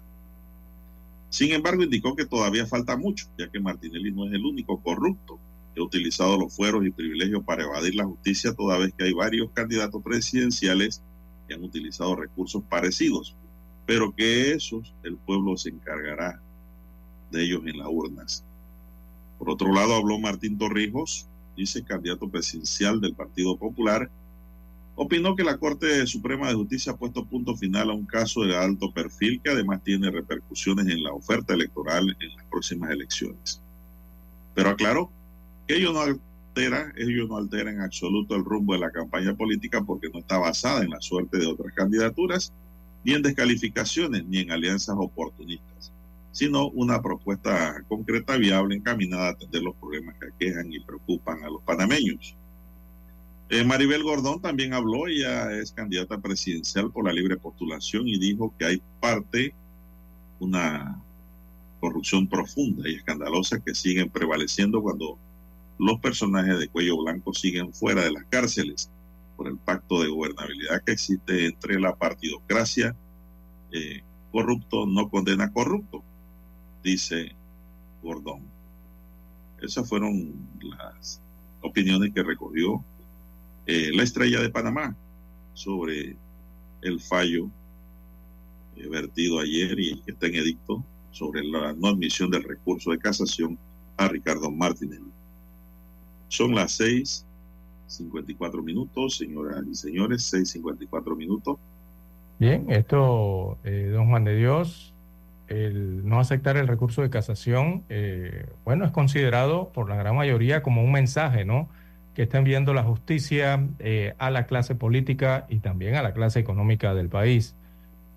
Sin embargo, indicó que todavía falta mucho, ya que Martinelli no es el único corrupto que ha utilizado los fueros y privilegios para evadir la justicia, toda vez que hay varios candidatos presidenciales que han utilizado recursos parecidos, pero que esos el pueblo se encargará de ellos en las urnas. Por otro lado, habló Martín Torrijos, dice candidato presidencial del Partido Popular, opinó que la Corte Suprema de Justicia ha puesto punto final a un caso de alto perfil que además tiene repercusiones en la oferta electoral en las próximas elecciones. Pero aclaró que ello no altera, ello no altera en absoluto el rumbo de la campaña política porque no está basada en la suerte de otras candidaturas, ni en descalificaciones, ni en alianzas oportunistas, sino una propuesta concreta, viable, encaminada a atender los problemas que aquejan y preocupan a los panameños. Eh, Maribel Gordón también habló, ella es candidata presidencial por la libre postulación y dijo que hay parte, una corrupción profunda y escandalosa que siguen prevaleciendo cuando los personajes de cuello blanco siguen fuera de las cárceles por el pacto de gobernabilidad que existe entre la partidocracia. Eh, corrupto no condena corrupto, dice Gordón. Esas fueron las opiniones que recogió eh, la estrella de Panamá sobre el fallo eh, vertido ayer y que está en edicto sobre la no admisión del recurso de casación a Ricardo Martínez. Son las 6:54 minutos, señoras y señores, 6:54 minutos. Bien, esto, eh, don Juan de Dios, el no aceptar el recurso de casación, eh, bueno, es considerado por la gran mayoría como un mensaje, ¿no? Que está enviando la justicia eh, a la clase política y también a la clase económica del país.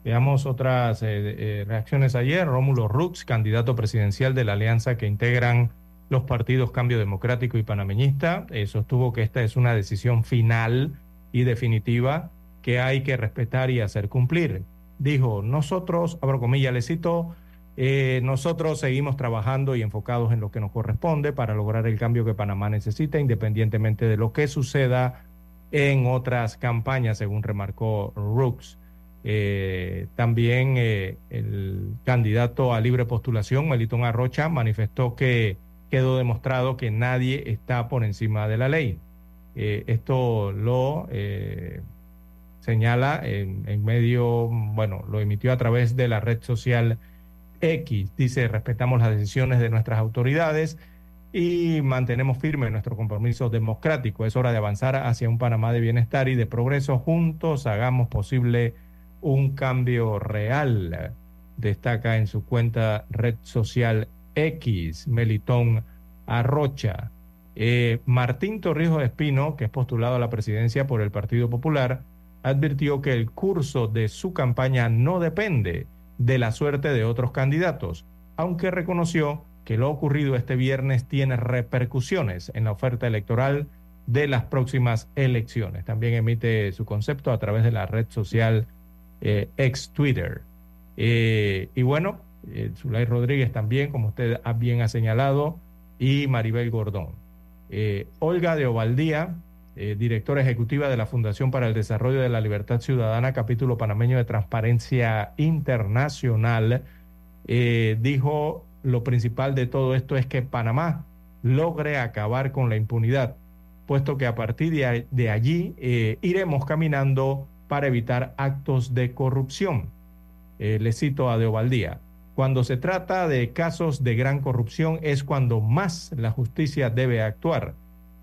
Veamos otras reacciones ayer. Rómulo Rux, candidato presidencial de la alianza que integran los partidos Cambio Democrático y Panameñista, sostuvo que esta es una decisión final y definitiva que hay que respetar y hacer cumplir. Dijo, nosotros, abro comillas, le cito, eh, nosotros seguimos trabajando y enfocados en lo que nos corresponde para lograr el cambio que Panamá necesita, independientemente de lo que suceda en otras campañas, según remarcó Rooks. Eh, también eh, el candidato a libre postulación, Melitón Arrocha, manifestó que quedó demostrado que nadie está por encima de la ley. esto lo señala en, medio, bueno, lo emitió a través de la red social X. Dice, respetamos las decisiones de nuestras autoridades y mantenemos firme nuestro compromiso democrático. Es hora de avanzar hacia un Panamá de bienestar y de progreso. Juntos hagamos posible un cambio real. Destaca en su cuenta red social X, Melitón Arrocha. Eh, Martín Torrijos Espino, que es postulado a la presidencia por el Partido Popular, advirtió que el curso de su campaña no depende de la suerte de otros candidatos, aunque reconoció que lo ocurrido este viernes tiene repercusiones en la oferta electoral de las próximas elecciones. También emite su concepto a través de la red social eh, ex Twitter. Eh, y bueno, eh, Zulay Rodríguez también, como usted bien ha señalado, y Maribel Gordón. Olga de Ovaldía eh, directora ejecutiva de la Fundación para el Desarrollo de la Libertad Ciudadana, capítulo panameño de Transparencia Internacional, eh, dijo lo principal de todo esto es que Panamá logre acabar con la impunidad, puesto que a partir de, allí eh, iremos caminando para evitar actos de corrupción. le cito a Deovaldía. Cuando se trata de casos de gran corrupción es cuando más la justicia debe actuar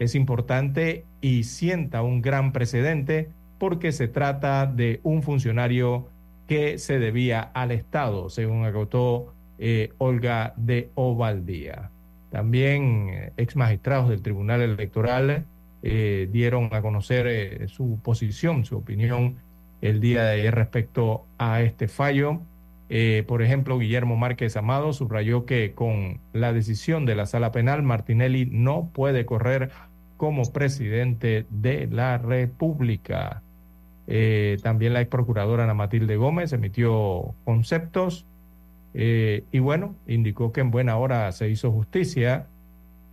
es importante y sienta un gran precedente porque se trata de un funcionario que se debía al Estado, según agotó eh, Olga de Ovaldía. También eh, ex magistrados del Tribunal Electoral eh, dieron a conocer su posición, su opinión el día de ayer respecto a este fallo. por ejemplo, Guillermo Márquez Amado subrayó que con la decisión de la sala penal, Martinelli no puede correr como presidente de la República. Eh, también la ex procuradora Ana Matilde Gómez emitió conceptos eh, y bueno, indicó que en buena hora se hizo justicia,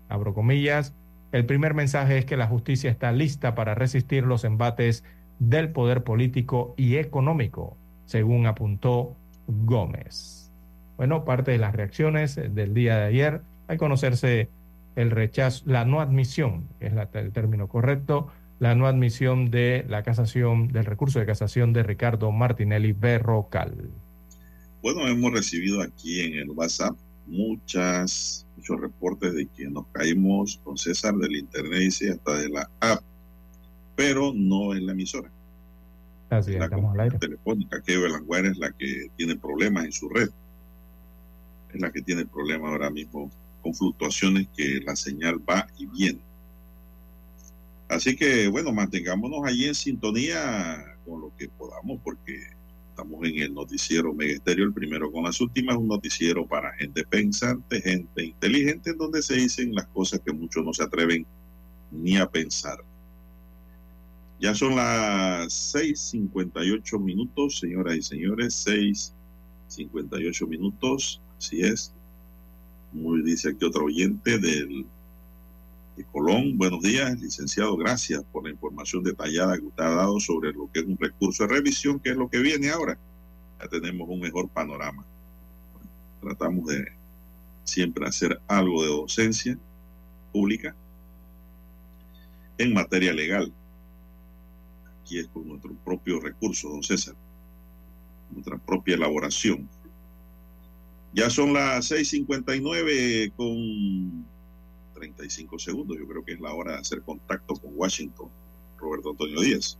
abro comillas. El primer mensaje es que la justicia está lista para resistir los embates del poder político y económico, según apuntó Gómez. Bueno, parte de las reacciones del día de ayer, al conocerse el rechazo, la no admisión, es el término correcto, la no admisión de la casación, del recurso de casación de Ricardo Martinelli Berrocal. Bueno, hemos recibido aquí en el WhatsApp muchas, muchos reportes de que nos caímos con César del internet y hasta de la app, pero no en la emisora. Así la estamos al aire. telefónica, que Belanguer es la que tiene problemas en su red. Es la que tiene problemas ahora mismo con fluctuaciones que la señal va y viene. Así que, bueno, mantengámonos allí en sintonía con lo que podamos, porque estamos en el noticiero Megesterio, el primero con las últimas, un noticiero para gente pensante, gente inteligente, en donde se dicen las cosas que muchos no se atreven ni a pensar. Ya son las 6:58 minutos, señoras y señores, 6:58 minutos, así es. Muy dice aquí otro oyente del, de Colón. Buenos días, licenciado. Gracias por la información detallada que usted ha dado sobre lo que es un recurso de revisión, que es lo que viene ahora. Ya tenemos un mejor panorama. tratamos de siempre hacer algo de docencia pública en materia legal. Aquí es con nuestro propio recurso, don César, nuestra propia elaboración ya son las 6:59 con 35 segundos. Yo creo que es la hora de hacer contacto con Washington. Roberto Antonio Díaz.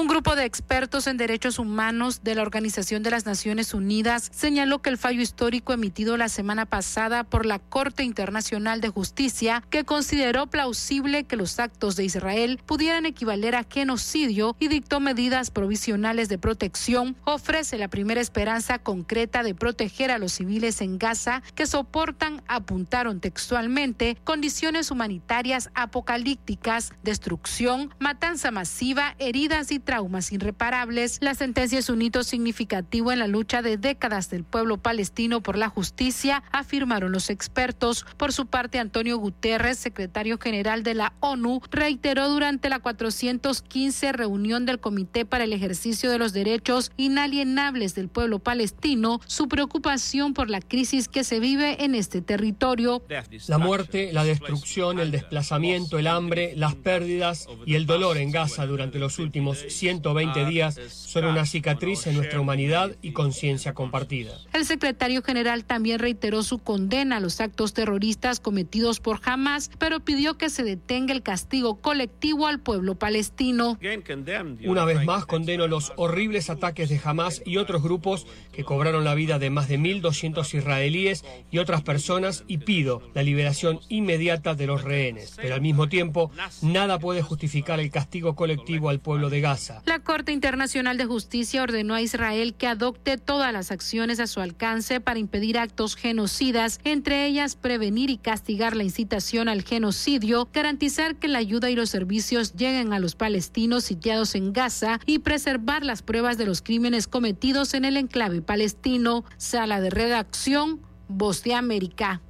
Un grupo de expertos en derechos humanos de la Organización de las Naciones Unidas señaló que el fallo histórico emitido la semana pasada por la Corte Internacional de Justicia, que consideró plausible que los actos de Israel pudieran equivaler a genocidio y dictó medidas provisionales de protección, ofrece la primera esperanza concreta de proteger a los civiles en Gaza que soportan, apuntaron textualmente, condiciones humanitarias apocalípticas, destrucción, matanza masiva, heridas y traumas irreparables. La sentencia es un hito significativo en la lucha de décadas del pueblo palestino por la justicia, afirmaron los expertos. Por su parte, Antonio Guterres, secretario general de la ONU, reiteró durante la 415 reunión del Comité para el Ejercicio de los Derechos Inalienables del Pueblo Palestino su preocupación por la crisis que se vive en este territorio. La muerte, la destrucción, el desplazamiento, el hambre, las pérdidas y el dolor en Gaza durante los últimos 120 días son una cicatriz en nuestra humanidad y conciencia compartida. El secretario general también reiteró su condena a los actos terroristas cometidos por Hamas, pero pidió que se detenga el castigo colectivo al pueblo palestino. Una vez más condeno los horribles ataques de Hamas y otros grupos que cobraron la vida de más de 1.200 israelíes y otras personas y pido la liberación inmediata de los rehenes. Pero al mismo tiempo, nada puede justificar el castigo colectivo al pueblo de Gaza la Corte Internacional de Justicia ordenó a Israel que adopte todas las acciones a su alcance para impedir actos genocidas, entre ellas prevenir y castigar la incitación al genocidio, garantizar que la ayuda y los servicios lleguen a los palestinos sitiados en Gaza y preservar las pruebas de los crímenes cometidos en el enclave palestino. Sala de redacción, Voz de América.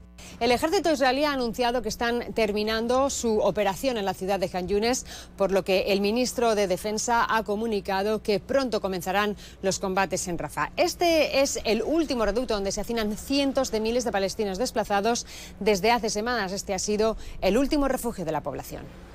El ejército israelí ha anunciado que están terminando su operación en la ciudad de Khan Yunis, por lo que el ministro de Defensa ha comunicado que pronto comenzarán los combates en Rafah. Este es el último reducto donde se hacinan cientos de miles de palestinos desplazados desde hace semanas. Este ha sido el último refugio de la población.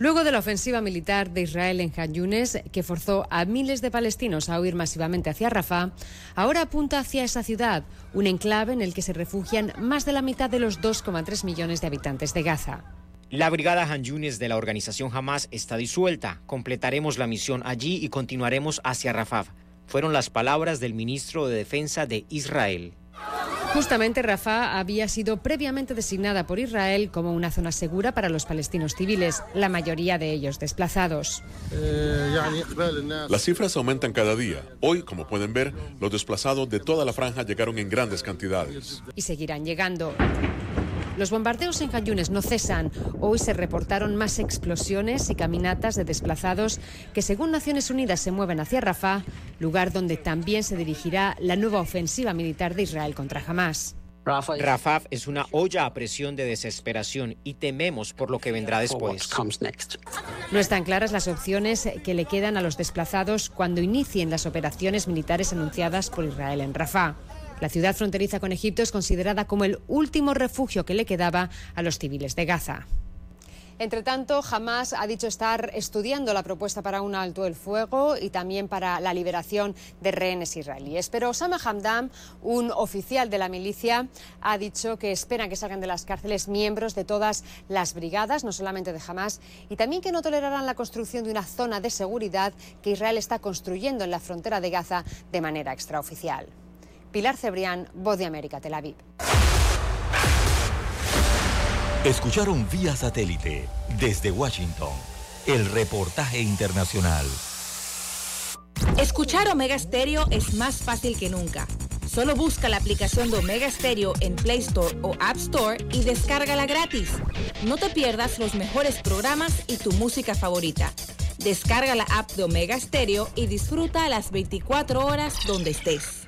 Luego de la ofensiva militar de Israel en Han Yunes, que forzó a miles de palestinos a huir masivamente hacia Rafah, ahora apunta hacia esa ciudad, un enclave en el que se refugian más de la mitad de los 2,3 millones de habitantes de Gaza. La brigada Han Yunes de la organización Hamas está disuelta. Completaremos la misión allí y continuaremos hacia Rafah. Fueron las palabras del ministro de Defensa de Israel. Justamente Rafah había sido previamente designada por Israel como una zona segura para los palestinos civiles, la mayoría de ellos desplazados. Las cifras aumentan cada día. Hoy, como pueden ver, los desplazados de toda la franja llegaron en grandes cantidades. Y seguirán llegando. Los bombardeos en Cayunes no cesan. Hoy se reportaron más explosiones y caminatas de desplazados que, según Naciones Unidas, se mueven hacia Rafah, lugar donde también se dirigirá la nueva ofensiva militar de Israel contra Hamas. Rafah es una olla a presión de desesperación y tememos por lo que vendrá después. No están claras las opciones que le quedan a los desplazados cuando inicien las operaciones militares anunciadas por Israel en Rafah. La ciudad fronteriza con Egipto es considerada como el último refugio que le quedaba a los civiles de Gaza. Entre tanto, Hamas ha dicho estar estudiando la propuesta para un alto el fuego y también para la liberación de rehenes israelíes. Pero Osama Hamdan, un oficial de la milicia, ha dicho que esperan que salgan de las cárceles miembros de todas las brigadas, no solamente de Hamas, y también que no tolerarán la construcción de una zona de seguridad que Israel está construyendo en la frontera de Gaza de manera extraoficial. Pilar Cebrián, Voz de América, Tel Aviv. Escucharon vía satélite desde Washington el reportaje internacional. Escuchar Omega Stereo es más fácil que nunca. Solo busca la aplicación de Omega Stereo en Play Store o App Store y descárgala gratis. No te pierdas los mejores programas y tu música favorita. Descarga la app de Omega Stereo y disfruta las 24 horas donde estés.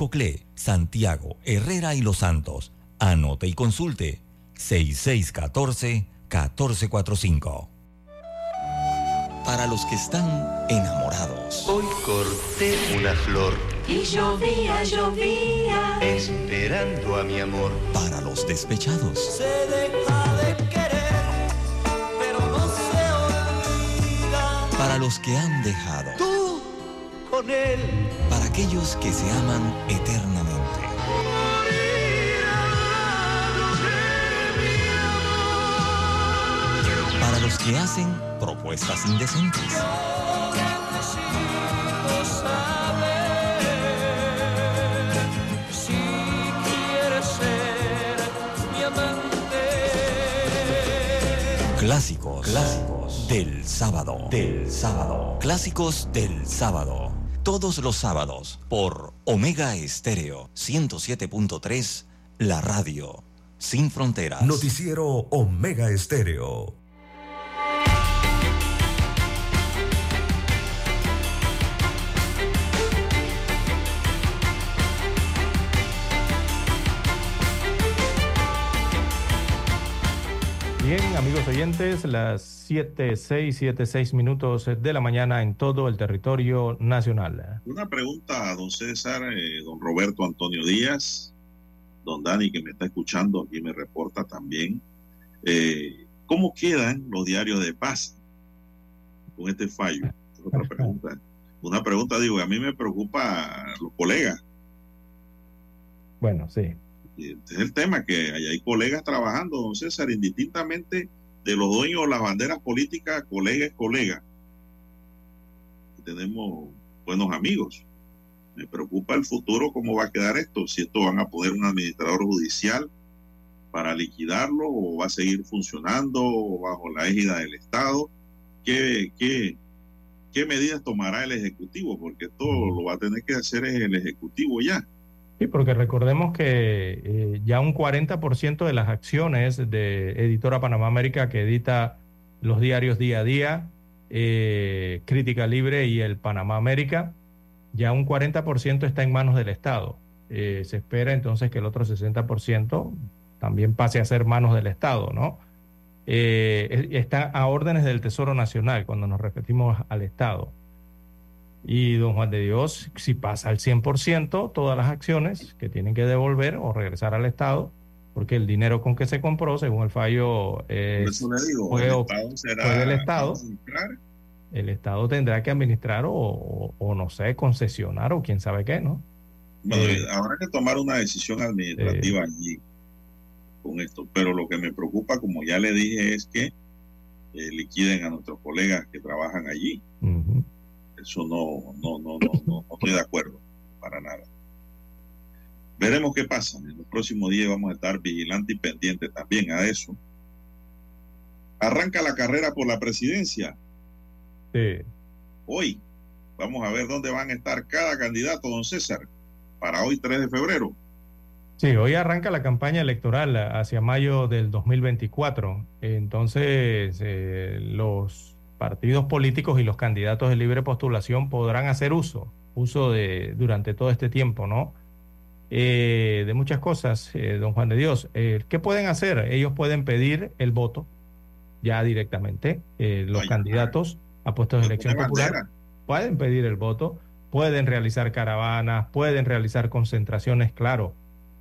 Coclé, Santiago, Herrera y Los Santos. Anote y consulte 6614-1445. Para los que están enamorados. Hoy corté una flor. Y llovía, llovía. Esperando a mi amor. Para los despechados. Se deja de querer, pero no se olvida. Para los que han dejado. Tú con él. Para aquellos que se aman eternamente. Para los que hacen propuestas indecentes. Clásicos. Clásicos del sábado. Del sábado. Clásicos del sábado. Todos los sábados por Omega Estéreo 107.3, la radio. Sin fronteras. Noticiero Omega Estéreo. Bien, amigos oyentes, las 7, 6, 7, 6 minutos de la mañana en todo el territorio nacional. Una pregunta a don César, eh, don Roberto Antonio Díaz, don Dani que me está escuchando aquí me reporta también. Eh, ¿Cómo quedan los diarios de paz con este fallo? Es otra pregunta. Una pregunta, digo, a mí me preocupa los colegas. Bueno, sí. Este es el tema, que hay, hay colegas trabajando, don César, indistintamente de los dueños de las banderas políticas, colega es colega. Tenemos buenos amigos. Me preocupa el futuro, cómo va a quedar esto, si esto van a poner un administrador judicial para liquidarlo o va a seguir funcionando bajo la égida del Estado. ¿Qué, qué, qué medidas tomará el Ejecutivo? Porque esto lo va a tener que hacer el Ejecutivo ya. Sí, porque recordemos que eh, ya un 40% de las acciones de Editora Panamá América, que edita los diarios día a día, eh, Crítica Libre y el Panamá América, ya un 40% está en manos del Estado. Eh, se espera entonces que el otro 60% también pase a ser manos del Estado, ¿no? Está a órdenes del Tesoro Nacional cuando nos repetimos al Estado. Y don Juan de Dios, si pasa al 100%, todas las acciones que tienen que devolver o regresar al Estado, porque el dinero con que se compró, según el fallo, eh, fue, el Estado será fue del Estado. El Estado tendrá que administrar o, o- o no sé, concesionar o quién sabe qué, ¿no? Bueno, Eh, habrá que tomar una decisión administrativa allí con esto. Pero lo que me preocupa, como ya le dije, es que eh, liquiden a nuestros colegas que trabajan allí. Ujú. Eso no, no, no, no, no, no estoy de acuerdo para nada. Veremos qué pasa. En los próximos días vamos a estar vigilantes y pendientes también a eso. Arranca la carrera por la presidencia. Sí. Hoy vamos a ver dónde van a estar cada candidato, don César, para hoy 3 de febrero. Sí, hoy arranca la campaña electoral hacia mayo del 2024. Entonces, eh, los partidos políticos y los candidatos de libre postulación podrán hacer uso, uso de durante todo este tiempo, ¿no? Eh, de muchas cosas, eh, don Juan de Dios. Eh, ¿Qué pueden hacer? Ellos pueden pedir el voto ya directamente. Los candidatos a puestos de elección popular bandera. pueden pedir el voto, pueden realizar caravanas, pueden realizar concentraciones, claro.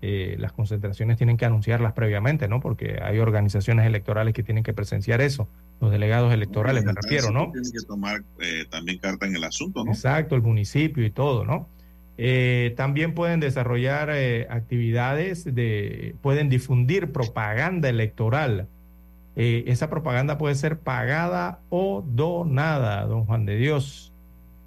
las concentraciones tienen que anunciarlas previamente, ¿no? Porque hay organizaciones electorales que tienen que presenciar eso. Los delegados electorales, me refiero, ¿no? Tienen que tomar eh, también carta en el asunto, ¿no? Exacto, el municipio y todo, ¿no? Eh, también pueden desarrollar eh, actividades de, pueden difundir propaganda electoral esa propaganda puede ser pagada o donada, don Juan de Dios.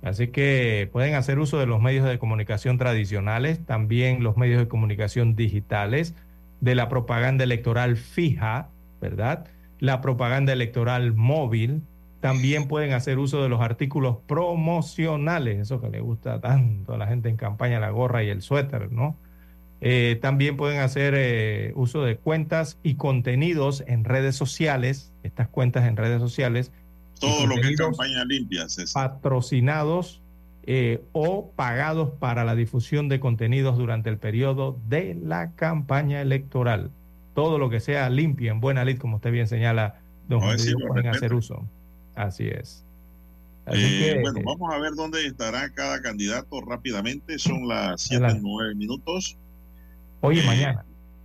Así que pueden hacer uso de los medios de comunicación tradicionales, también los medios de comunicación digitales, de la propaganda electoral fija, ¿verdad? La propaganda electoral móvil. También pueden hacer uso de los artículos promocionales, eso que le gusta tanto a la gente en campaña, la gorra y el suéter, ¿no? Eh, también pueden hacer eh, uso de cuentas y contenidos en redes sociales, estas cuentas en redes sociales. Todo lo que es campaña limpia, César. Patrocinados eh, o pagados para la difusión de contenidos durante el periodo de la campaña electoral. Todo lo que sea limpio, en buena lid, como usted bien señala, don No, Juan sí, pueden hacer uso. Así es. Así Eh, que, bueno, eh, vamos a ver dónde estará cada candidato rápidamente. Son las 7, Adelante. 9 minutos. hoy y eh, mañana.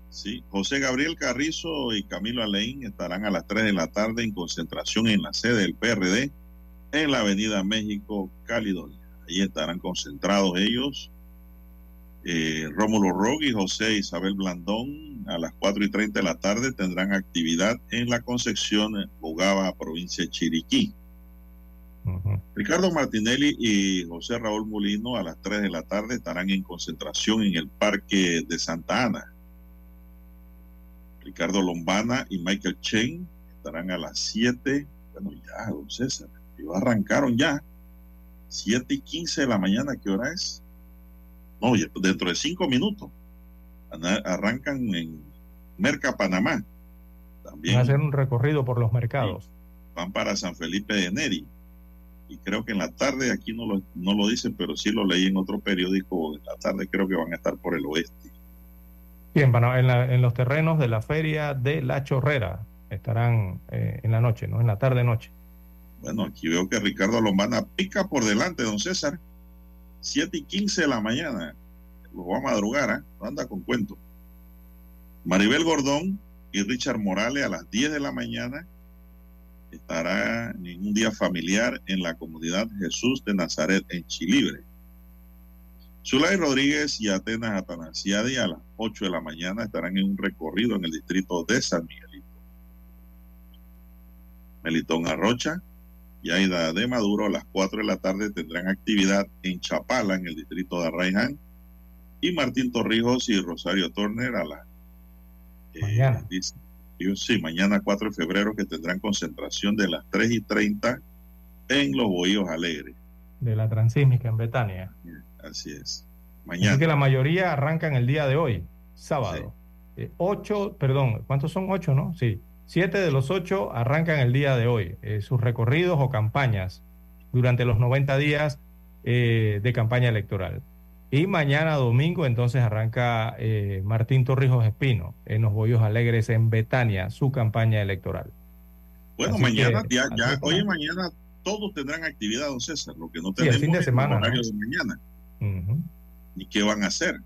Sí, José Gabriel Carrizo y Camilo Aleín estarán a las 3 de la tarde en concentración en la sede del PRD en la Avenida México, Caledonia. Ahí estarán concentrados ellos. Rómulo Rogue y José Isabel Blandón a las 4 y 30 de la tarde tendrán actividad en la Concepción, Bogaba, provincia de Chiriquí. Ricardo Martinelli y José Raúl Molino a las 3 de la tarde estarán en concentración en el Parque de Santa Ana. Ricardo Lombana y Michael Chen estarán a las 7. Bueno, ya, don César, arrancaron ya. 7 y 15 de la mañana, ¿qué hora es? No, dentro de 5 minutos. Arrancan en Merca, Panamá. También Van a hacer un recorrido por los mercados. van para San Felipe de Neri. Y creo que en la tarde, aquí no lo, no lo dicen, pero sí lo leí en otro periódico. En la tarde creo que van a estar por el oeste. Sí, en, Pana- en la- en los terrenos de la feria de La Chorrera. Estarán eh, en la noche, ¿no? En la tarde-noche. Bueno, aquí veo que Ricardo Lombana pica por delante, don César. 7 y 15 de la mañana. Va a madrugar, ¿ah? No anda con cuento. Maribel Gordón y Richard Morales a las 10 de la mañana estará en un día familiar en la comunidad Jesús de Nazaret en Chilibre. Zulay Rodríguez y Atenas Atanasiadi a las 8 de la mañana estarán en un recorrido en el distrito de San Miguelito. Melitón Arrocha y Aida de Maduro a las 4 de la tarde tendrán actividad en Chapala, en el distrito de Arraiján. Y Martín Torrijos y Rosario Turner a la eh, Mañana. dice- sí, mañana 4 de febrero que tendrán concentración de las 3 y 30 en los Bohíos Alegres. De la Transísmica en Betania. Así es. Así Mañana. que la mayoría arrancan el día de hoy, sábado. Eh, ocho, perdón, ¿cuántos son? Ocho, ¿no? Sí. Siete de los ocho arrancan el día de hoy, eh, sus recorridos o campañas durante los 90 días eh, de campaña electoral. Y mañana domingo entonces arranca eh, Martín Torrijos Espino en los Boyos Alegres en Betania, su campaña electoral. Bueno, Así mañana, que, ya, ya, hoy y mañana todos tendrán actividad, don César. Lo que no Sí, el tenemos fin de es semana, el horario ¿no? de mañana. ¿Y qué van a hacer?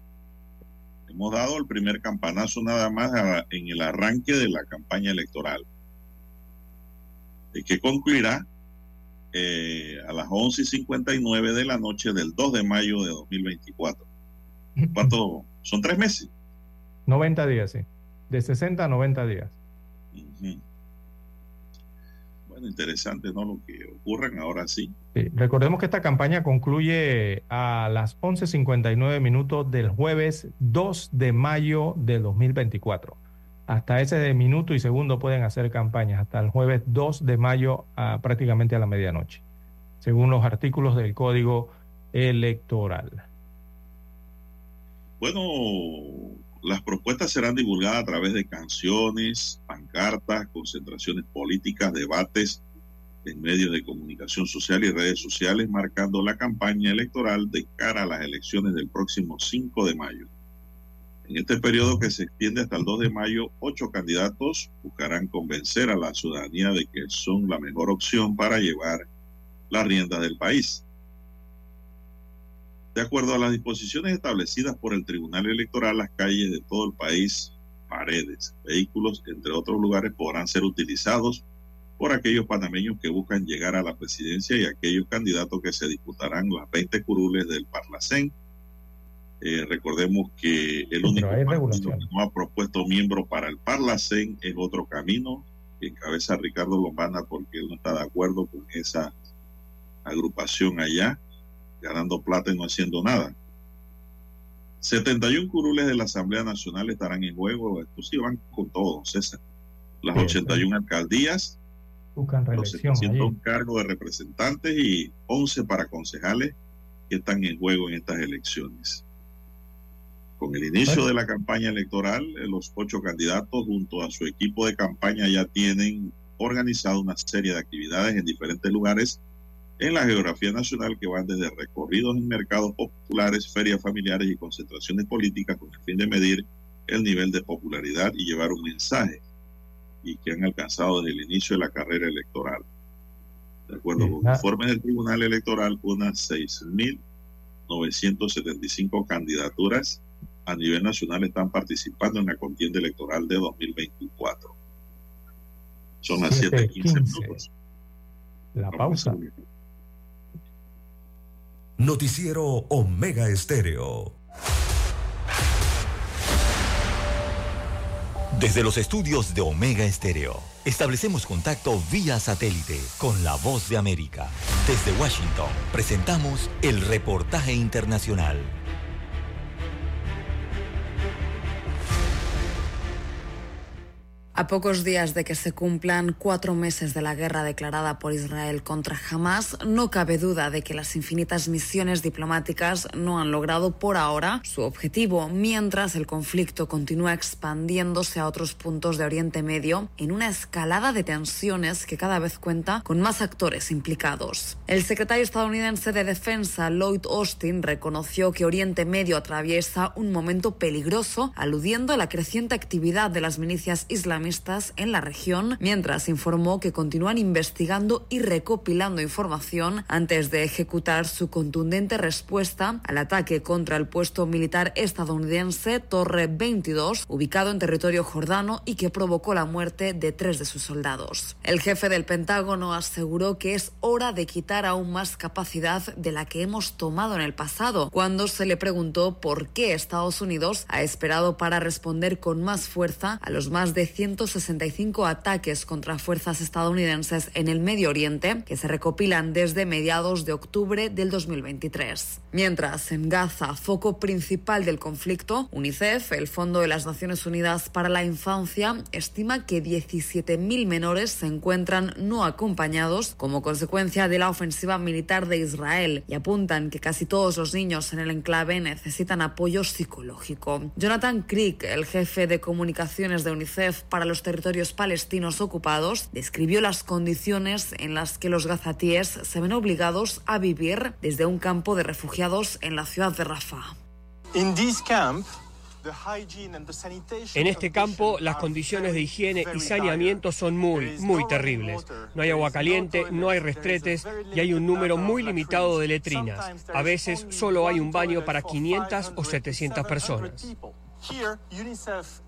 Hemos dado el primer campanazo nada más a- en el arranque de la campaña electoral, de que concluirá eh, a las 11 y 59 de la noche del 2 de mayo de 2024. ¿Cuánto? Son tres meses. 90 días, sí. De 60 a 90 días. Ujú. Bueno, interesante, ¿no? Lo que ocurran ahora sí. Sí, recordemos que esta campaña concluye a las 11.59 minutos del jueves 2 de mayo de 2024. Hasta ese minuto y segundo pueden hacer campañas, hasta el jueves 2 de mayo a prácticamente a la medianoche, según los artículos del Código Electoral. Bueno, las propuestas serán divulgadas a través de canciones, pancartas, concentraciones políticas, debates en medios de comunicación social y redes sociales, marcando la campaña electoral de cara a las elecciones del próximo 5 de mayo. En este periodo que se extiende hasta el 2 de mayo, ocho candidatos buscarán convencer a la ciudadanía de que son la mejor opción para llevar las riendas del país. De acuerdo a las disposiciones establecidas por el Tribunal Electoral, las calles de todo el país, paredes, vehículos, entre otros lugares, podrán ser utilizados por aquellos panameños que buscan llegar a la presidencia y aquellos candidatos que se disputarán las 20 curules del Parlacén. Eh, recordemos que el único partido que no ha propuesto miembro para el Parlacén es otro camino, que encabeza Ricardo Lombana porque él no está de acuerdo con esa agrupación allá, ganando plata y no haciendo nada. 71 curules de la Asamblea Nacional estarán en juego. Estos sí van con todo, César. Las 81 alcaldías, Buscan los reelección. 700 allí. cargos de representantes y 11 para concejales que están en juego en estas elecciones. Con el inicio de la campaña electoral, eh, los ocho candidatos junto a su equipo de campaña ya tienen organizado una serie de actividades en diferentes lugares en la geografía nacional que van desde recorridos en mercados populares, ferias familiares y concentraciones políticas con el fin de medir el nivel de popularidad y llevar un mensaje y que han alcanzado desde el inicio de la carrera electoral. De acuerdo con ah. informes del Tribunal Electoral, unas 6.975 candidaturas a nivel nacional están participando en la contienda electoral de 2024. Son las 7.15 7:15. minutos. La pausa. Noticiero Omega Estéreo. Desde los estudios de Omega Estéreo, establecemos contacto vía satélite con la voz de América. Desde Washington, presentamos el reportaje internacional. A pocos días de que se cumplan cuatro meses de la guerra declarada por Israel contra Hamas, no cabe duda de que las infinitas misiones diplomáticas no han logrado por ahora su objetivo, mientras el conflicto continúa expandiéndose a otros puntos de Oriente Medio en una escalada de tensiones que cada vez cuenta con más actores implicados. El secretario estadounidense de Defensa, Lloyd Austin, reconoció que Oriente Medio atraviesa un momento peligroso, aludiendo a la creciente actividad de las milicias islamistas en la región, mientras informó que continúan investigando y recopilando información antes de ejecutar su contundente respuesta al ataque contra el puesto militar estadounidense Torre 22, ubicado en territorio jordano y que provocó la muerte de tres de sus soldados. El jefe del Pentágono aseguró que es hora de quitar aún más capacidad de la que hemos tomado en el pasado, cuando se le preguntó por qué Estados Unidos ha esperado para responder con más fuerza a los más de 165 ataques contra fuerzas estadounidenses en el Medio Oriente que se recopilan desde mediados de octubre del 2023. Mientras en Gaza, foco principal del conflicto, UNICEF, el Fondo de las Naciones Unidas para la Infancia, estima que 17.000 menores se encuentran no acompañados como consecuencia de la ofensiva militar de Israel y apuntan que casi todos los niños en el enclave necesitan apoyo psicológico. Jonathan Crick, el jefe de comunicaciones de UNICEF para los territorios palestinos ocupados, describió las condiciones en las que los gazatíes se ven obligados a vivir desde un campo de refugiados en la ciudad de Rafah. En este campo, las condiciones de higiene y saneamiento son muy, muy terribles. No hay agua caliente, no hay restretes y hay un número muy limitado de letrinas. A veces solo hay un baño para 500 o 700 personas.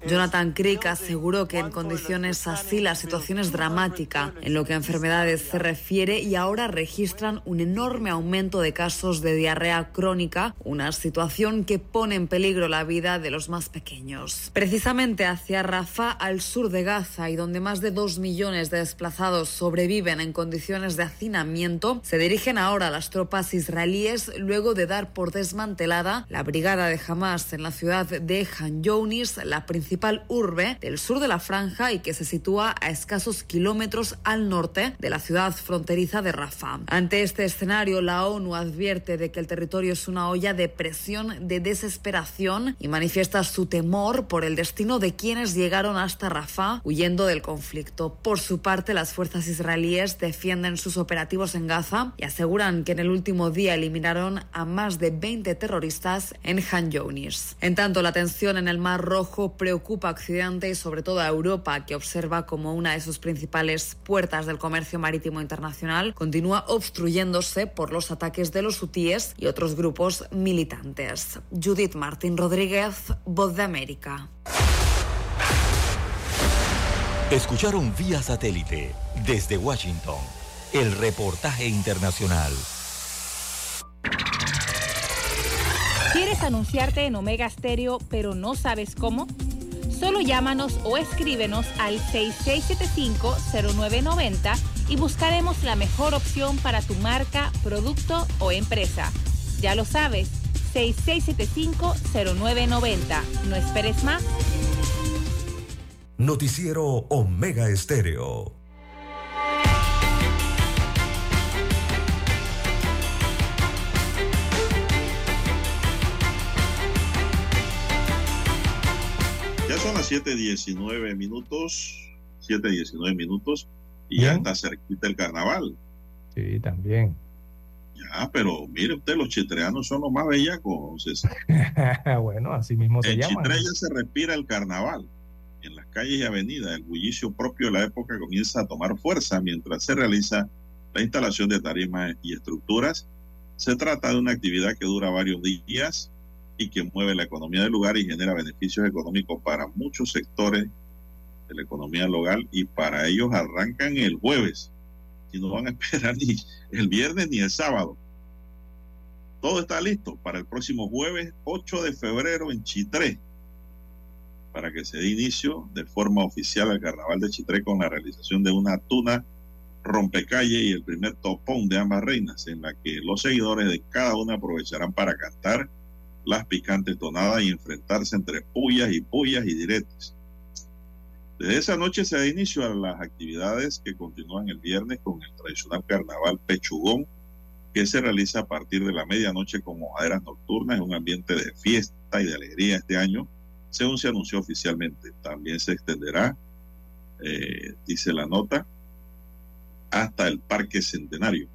Jonathan Crick aseguró que en condiciones así la situación es dramática en lo que a enfermedades se refiere y ahora registran un enorme aumento de casos de diarrea crónica, una situación que pone en peligro la vida de los más pequeños. Precisamente hacia Rafah, al sur de Gaza y donde más de dos millones de desplazados sobreviven en condiciones de hacinamiento, se dirigen ahora las tropas israelíes luego de dar por desmantelada la brigada de Hamas en la ciudad de Han Younis, la principal urbe del sur de la franja y que se sitúa a escasos kilómetros al norte de la ciudad fronteriza de Rafah. Ante este escenario, la ONU advierte de que el territorio es una olla de presión, de desesperación y manifiesta su temor por el destino de quienes llegaron hasta Rafah huyendo del conflicto. Por su parte, las fuerzas israelíes defienden sus operativos en Gaza y aseguran que en el último día eliminaron a más de 20 terroristas en Han Younis. En tanto, la tensión en el Mar Rojo preocupa a Occidente y sobre todo a Europa, que observa como una de sus principales puertas del comercio marítimo internacional continúa obstruyéndose por los ataques de los hutíes y otros grupos militantes. Judith Martín Rodríguez, Voz de América. Escucharon vía satélite desde Washington el reportaje internacional. ¿Quieres anunciarte en Omega Stereo pero no sabes cómo? Solo llámanos o escríbenos al 6675-0990 y buscaremos la mejor opción para tu marca, producto o empresa. Ya lo sabes, 6675-0990. No esperes más. Noticiero Omega Estéreo. Ya son las 7:19 minutos, 7:19 minutos, y ya está cerquita el carnaval. Sí, también. Ya, pero mire usted, los chitreanos son los más bellacos, César. bueno, así mismo se En llama. Chitré ya se respira el carnaval. En las calles y avenidas, el bullicio propio de la época comienza a tomar fuerza mientras se realiza la instalación de tarimas y estructuras. Se trata de una actividad que dura varios días y que mueve la economía del lugar y genera beneficios económicos para muchos sectores de la economía local y para ellos arrancan el jueves y no van a esperar ni el viernes ni el sábado. Todo está listo para el próximo jueves 8 de febrero en Chitré para que se dé inicio de forma oficial al carnaval de Chitré con la realización de una tuna rompecalle y el primer topón de ambas reinas en la que los seguidores de cada una aprovecharán para cantar las picantes tonadas y enfrentarse entre pullas y pullas y diretes. Desde esa noche se da inicio a las actividades que continúan el viernes con el tradicional carnaval Pechugón, que se realiza a partir de la medianoche con mojaderas nocturnas en un ambiente de fiesta y de alegría este año, según se anunció oficialmente. También se extenderá, eh, dice la nota, hasta el Parque Centenario.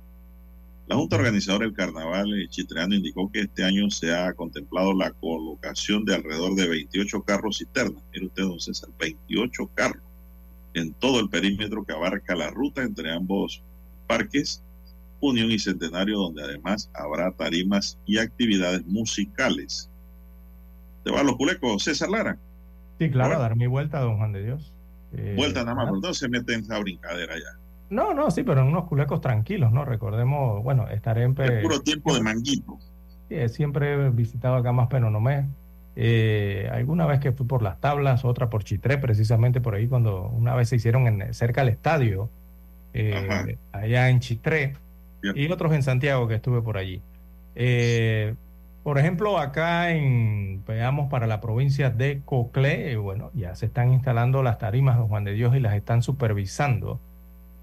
La Junta Organizadora del Carnaval eh, Chitreano indicó que este año se ha contemplado la colocación de alrededor de 28 carros cisternas. Mire usted, don César, 28 carros en todo el perímetro que abarca la ruta entre ambos parques, Unión y Centenario, donde además habrá tarimas y actividades musicales. ¿Te va a los culecos, César Lara? Sí, claro, dar mi vuelta, don Juan de Dios. Eh, Vuelta nada más, claro. pero no se mete en esa brincadera ya. No, no, sí, pero en unos culecos tranquilos, ¿no? Recordemos, bueno, estaré en... Es puro tiempo de manguito. Sí, siempre he visitado acá más Penonomé. Eh, alguna vez que fui por las tablas, otra por Chitré, precisamente por ahí, cuando una vez se hicieron en, cerca del estadio, eh, allá en Chitré, y otros en Santiago que estuve por allí. Eh, por ejemplo, acá en, veamos, para la provincia de Coclé, eh, bueno, ya se están instalando las tarimas, don Juan de Dios, y las están supervisando.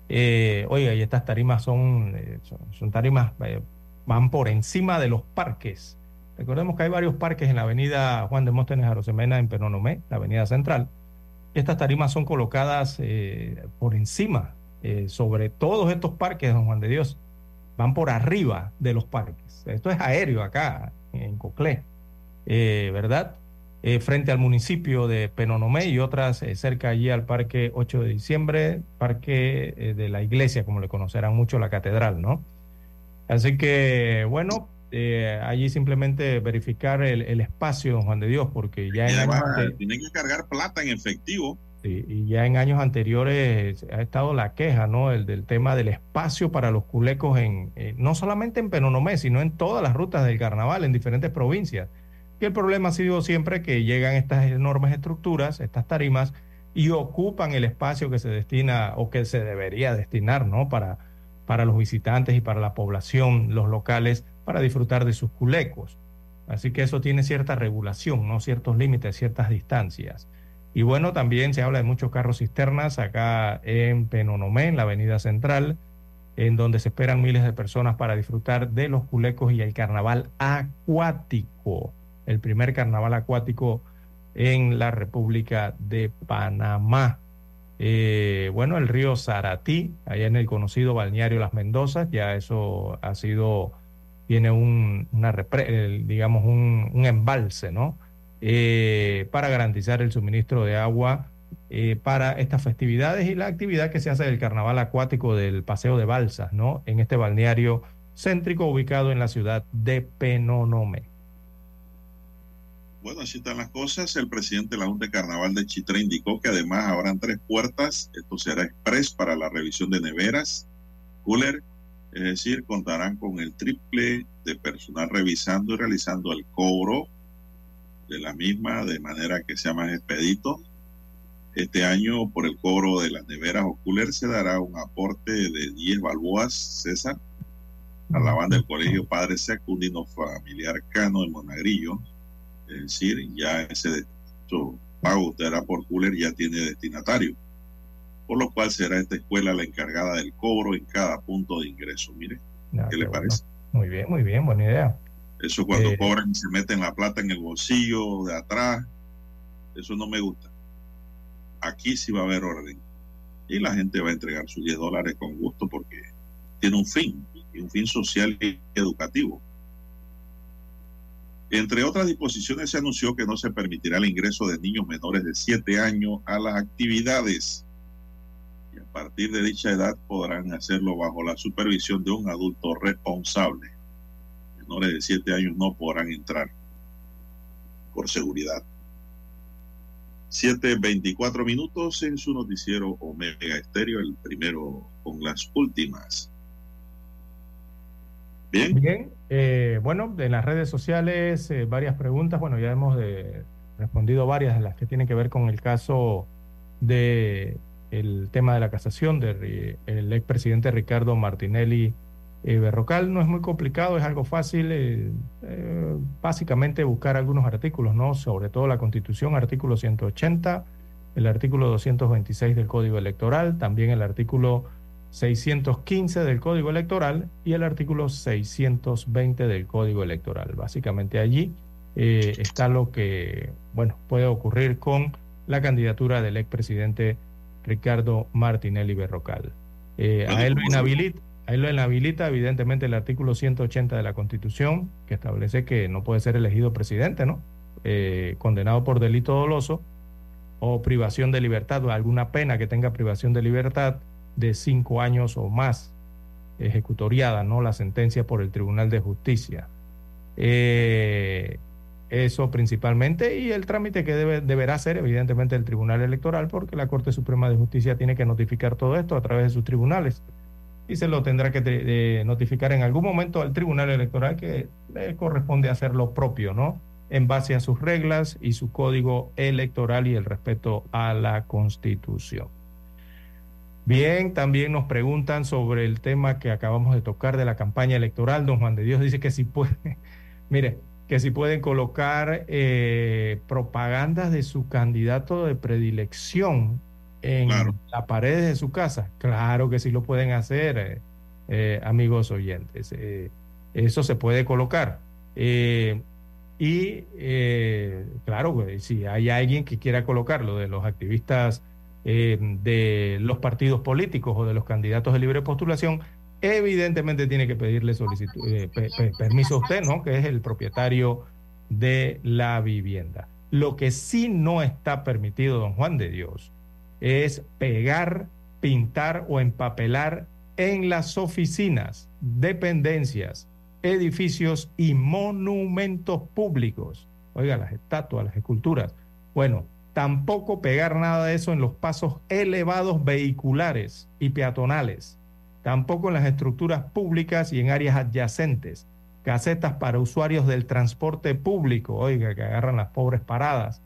Eh, oiga, y estas tarimas son, eh, son, son tarimas, eh, van por encima de los parques. Recordemos que hay varios parques en la avenida Juan de Móstenes Arosemena en Penonomé, la avenida central. Estas tarimas son colocadas eh, por encima, eh, sobre todos estos parques, don Juan de Dios, van por arriba de los parques. Esto es aéreo acá, en Coclé, ¿verdad? Eh, frente al municipio de Penonomé y otras eh, cerca allí al Parque 8 de Diciembre, Parque eh, de la Iglesia, como le conocerán mucho la catedral, ¿no? Así que, bueno, allí simplemente verificar el, el espacio, don Juan de Dios, porque ya en años tienen que cargar plata en efectivo. Sí, y ya en años anteriores ha estado la queja, ¿no? El del tema del espacio para los culecos en, no solamente en Penonomé, sino en todas las rutas del carnaval, en diferentes provincias. Y el problema ha sido siempre que llegan estas enormes estructuras, estas tarimas, y ocupan el espacio que se destina o que se debería destinar, ¿no? Para, para los visitantes y para la población, los locales, para disfrutar de sus culecos. Así que eso tiene cierta regulación, ¿no? Ciertos límites, ciertas distancias. Y bueno, también se habla de muchos carros cisternas acá en Penonomé, en la avenida central, en donde se esperan miles de personas para disfrutar de los culecos y el carnaval acuático, el primer carnaval acuático en la República de Panamá. Eh, bueno, el río Saratí, allá en el conocido balneario Las Mendozas, ya eso ha sido, tiene un, una repre- digamos, un, un embalse, ¿no? Eh, para garantizar el suministro de agua eh, para estas festividades y la actividad que se hace del carnaval acuático del Paseo de Balsas, ¿no? En este balneario céntrico ubicado en la ciudad de Penonomé. Bueno, así están las cosas. El presidente de la Junta de Carnaval de Chitré indicó que además habrán tres puertas. Esto será express para la revisión de neveras, cooler, es decir, contarán con el triple de personal revisando y realizando el cobro de la misma de manera que sea más expedito Este año, por el cobro de las neveras o coolers, se dará un aporte de 10 balboas, César, a la banda del Colegio Padre Secundino Familiar Cano de Monagrillo. Es decir, ya ese pago usted hará por cooler ya tiene destinatario. Por lo cual será esta escuela la encargada del cobro en cada punto de ingreso. Mire, ¿qué le bueno. parece? Muy bien, muy bien, buena idea. Eso cuando Eh, cobran y se meten la plata en el bolsillo de atrás, eso no me gusta. Aquí sí va a haber orden. Y la gente va a entregar sus 10 dólares con gusto porque tiene un fin, y un fin social y educativo. Entre otras disposiciones se anunció que no se permitirá el ingreso de niños menores de 7 años a las actividades. Y a partir de dicha edad podrán hacerlo bajo la supervisión de un adulto responsable menores de 7 años no podrán entrar por seguridad. 7.24 minutos en su noticiero Omega Estéreo, el primero con las últimas. Bien, Bien, eh, bueno, en las redes sociales eh, varias preguntas. Bueno, ya hemos eh, respondido varias de las que tienen que ver con el caso de el tema de la casación del el expresidente Ricardo Martinelli eh, Berrocal. No es muy complicado, es algo fácil. básicamente buscar algunos artículos, ¿no? Sobre todo la Constitución, artículo 180, el artículo 226 del Código Electoral, también el artículo 615 del Código Electoral y el artículo 620 del Código Electoral. Básicamente allí eh, está lo que, bueno, puede ocurrir con la candidatura del expresidente Ricardo Martinelli Berrocal. Eh, a, él lo inhabilita, a él lo inhabilita evidentemente el artículo 180 de la Constitución, que establece que no puede ser elegido presidente, ¿no? Eh, condenado por delito doloso o privación de libertad o alguna pena que tenga privación de libertad de cinco años o más ejecutoriada, ¿no? La sentencia por el Tribunal de Justicia. Eh, eso principalmente y el trámite que debe, deberá hacer evidentemente el Tribunal Electoral porque la Corte Suprema de Justicia tiene que notificar todo esto a través de sus tribunales y se lo tendrá que eh, notificar en algún momento al Tribunal Electoral que le corresponde hacer lo propio, ¿no? En base a sus reglas y su código electoral y el respeto a la Constitución. Bien, también nos preguntan sobre el tema que acabamos de tocar de la campaña electoral. Don Juan de Dios dice que si puede, mire, que si pueden colocar eh, propagandas de su candidato de predilección en Claro. la pared de su casa. Claro que sí lo pueden hacer, eh, eh, amigos oyentes. Eh, eso se puede colocar. Eh, y eh, claro, si hay alguien que quiera colocarlo de los activistas eh, de los partidos políticos o de los candidatos de libre postulación, evidentemente tiene que pedirle eh, pe- pe- permiso a usted, ¿no? Que es el propietario de la vivienda. Lo que sí no está permitido, don Juan de Dios, es pegar, pintar o empapelar en las oficinas, dependencias, edificios y monumentos públicos. Oiga, las estatuas, las esculturas. Bueno, tampoco pegar nada de eso en los pasos elevados vehiculares y peatonales. Tampoco en las estructuras públicas y en áreas adyacentes. Casetas para usuarios del transporte público, oiga, que agarran las pobres paradas.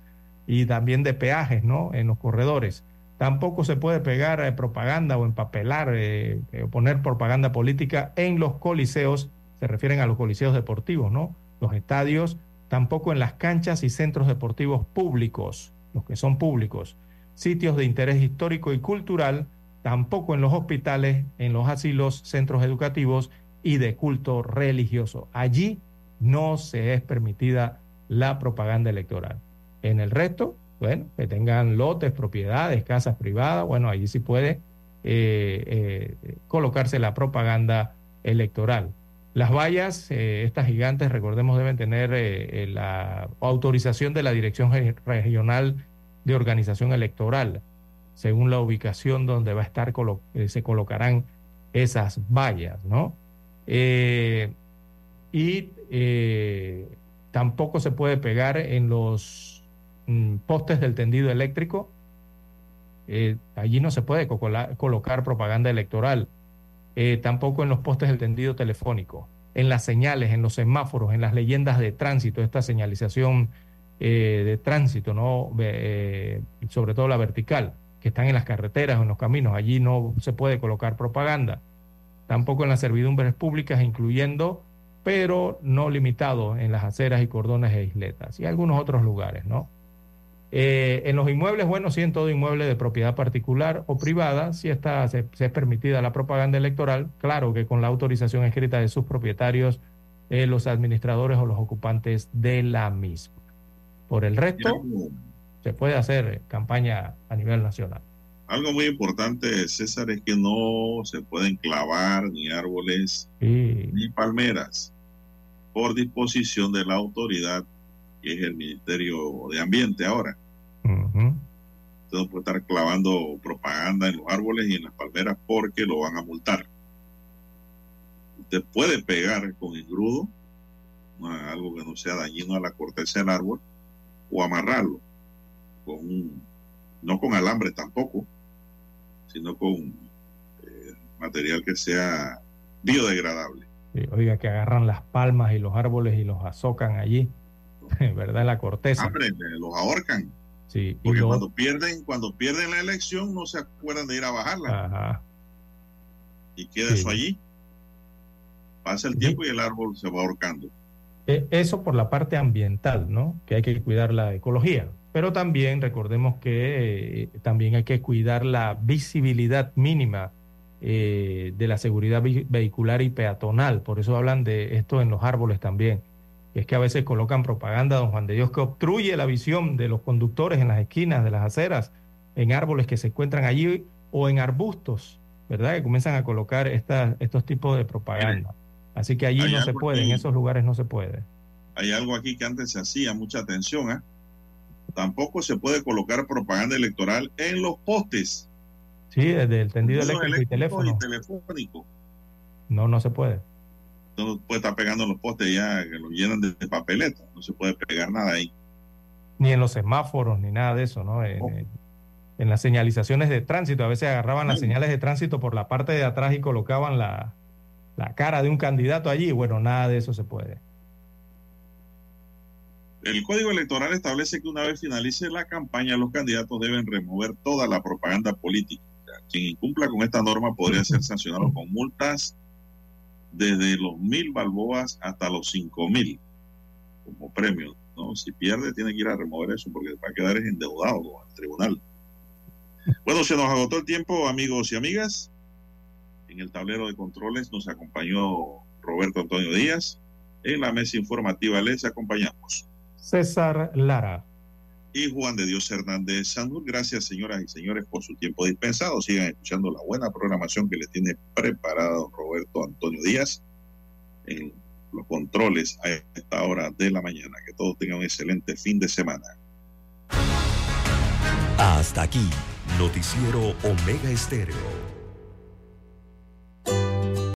Y también de peajes, ¿no? En los corredores. Tampoco se puede pegar eh, propaganda o empapelar eh, eh, poner propaganda política en los coliseos, se refieren a los coliseos deportivos, ¿no? Los estadios, tampoco en las canchas y centros deportivos públicos, los que son públicos, sitios de interés histórico y cultural, tampoco en los hospitales, en los asilos, centros educativos y de culto religioso. Allí no se es permitida la propaganda electoral. En el resto, bueno, que tengan lotes, propiedades, casas privadas, bueno, allí sí puede eh, eh, colocarse la propaganda electoral. Las vallas, eh, estas gigantes, recordemos, deben tener eh, eh, la autorización de la Dirección Re- Regional de Organización Electoral, según la ubicación donde va a estar, se colocarán esas vallas, ¿no? Y tampoco se puede pegar en los mm, postes del tendido eléctrico. Allí no se puede colocar propaganda electoral. Eh, tampoco en los postes del tendido telefónico, en las señales, en los semáforos, en las leyendas de tránsito, esta señalización eh, de tránsito, ¿no? Eh, sobre todo la vertical, que están en las carreteras en los caminos. Allí no se puede colocar propaganda. Tampoco en las servidumbres públicas, incluyendo, pero no limitado en las aceras y cordones e isletas y algunos otros lugares, ¿no? Eh, en los inmuebles, bueno, sí, en todo inmueble de propiedad particular o privada, si está, se, es permitida la propaganda electoral, claro que con la autorización escrita de sus propietarios, eh, los administradores o los ocupantes de la misma. Por el resto, se puede hacer campaña a nivel nacional. Algo muy importante, César, es que no se pueden clavar ni árboles ni palmeras por disposición de la autoridad que es el Ministerio de Ambiente ahora. Usted no puede estar clavando propaganda en los árboles y en las palmeras porque lo van a multar. Usted puede pegar con engrudo algo que no sea dañino a la corteza del árbol o amarrarlo con no con alambre tampoco, sino con eh, material que sea biodegradable. oiga, que agarran las palmas y los árboles y los azocan allí. ¿verdad? La corteza. Los ahorcan. Sí. Porque cuando pierden, cuando pierden la elección no se acuerdan de ir a bajarla. Ajá. Y queda eso allí. Pasa el tiempo y el árbol se va ahorcando. E, eso por la parte ambiental, ¿no? Que hay que cuidar la ecología. Pero también recordemos que eh, también hay que cuidar la visibilidad mínima eh, de la seguridad vehicular y peatonal. Por eso hablan de esto en los árboles también es que a veces colocan propaganda, don Juan de Dios, que obstruye la visión de los conductores en las esquinas de las aceras, en árboles que se encuentran allí o en arbustos, ¿verdad? Que comienzan a colocar estos tipos de propaganda. Así que allí no se puede, en esos lugares no se puede. Hay algo aquí que antes se hacía, mucha atención, ¿eh? Tampoco se puede colocar propaganda electoral en los postes. Sí, desde el tendido eléctrico y teléfono. Y telefónico. No, no se puede no puede estar pegando los postes ya que lo llenan de, papeleta, no se puede pegar nada ahí. Ni en los semáforos, ni nada de eso, ¿no? En, las señalizaciones de tránsito, a veces agarraban las señales de tránsito por la parte de atrás y colocaban la, la cara de un candidato allí, bueno, nada de eso se puede. El Código Electoral establece que una vez finalice la campaña, los candidatos deben remover toda la propaganda política. Quien incumpla con esta norma podría ser sancionado con multas desde los mil balboas hasta los cinco mil como premio. ¿no? Si pierde, tiene que ir a remover eso porque va a quedar endeudado el tribunal. Bueno, se nos agotó el tiempo, amigos y amigas. En el tablero de controles nos acompañó Roberto Antonio Díaz. En la mesa informativa les acompañamos. César Lara y Juan de Dios Hernández Sandur. Gracias, señoras y señores, por su tiempo dispensado. Sigan escuchando la buena programación que les tiene preparado Roberto Antonio Díaz en los controles a esta hora de la mañana. Que todos tengan un excelente fin de semana. Hasta aquí, Noticiero Omega Estéreo.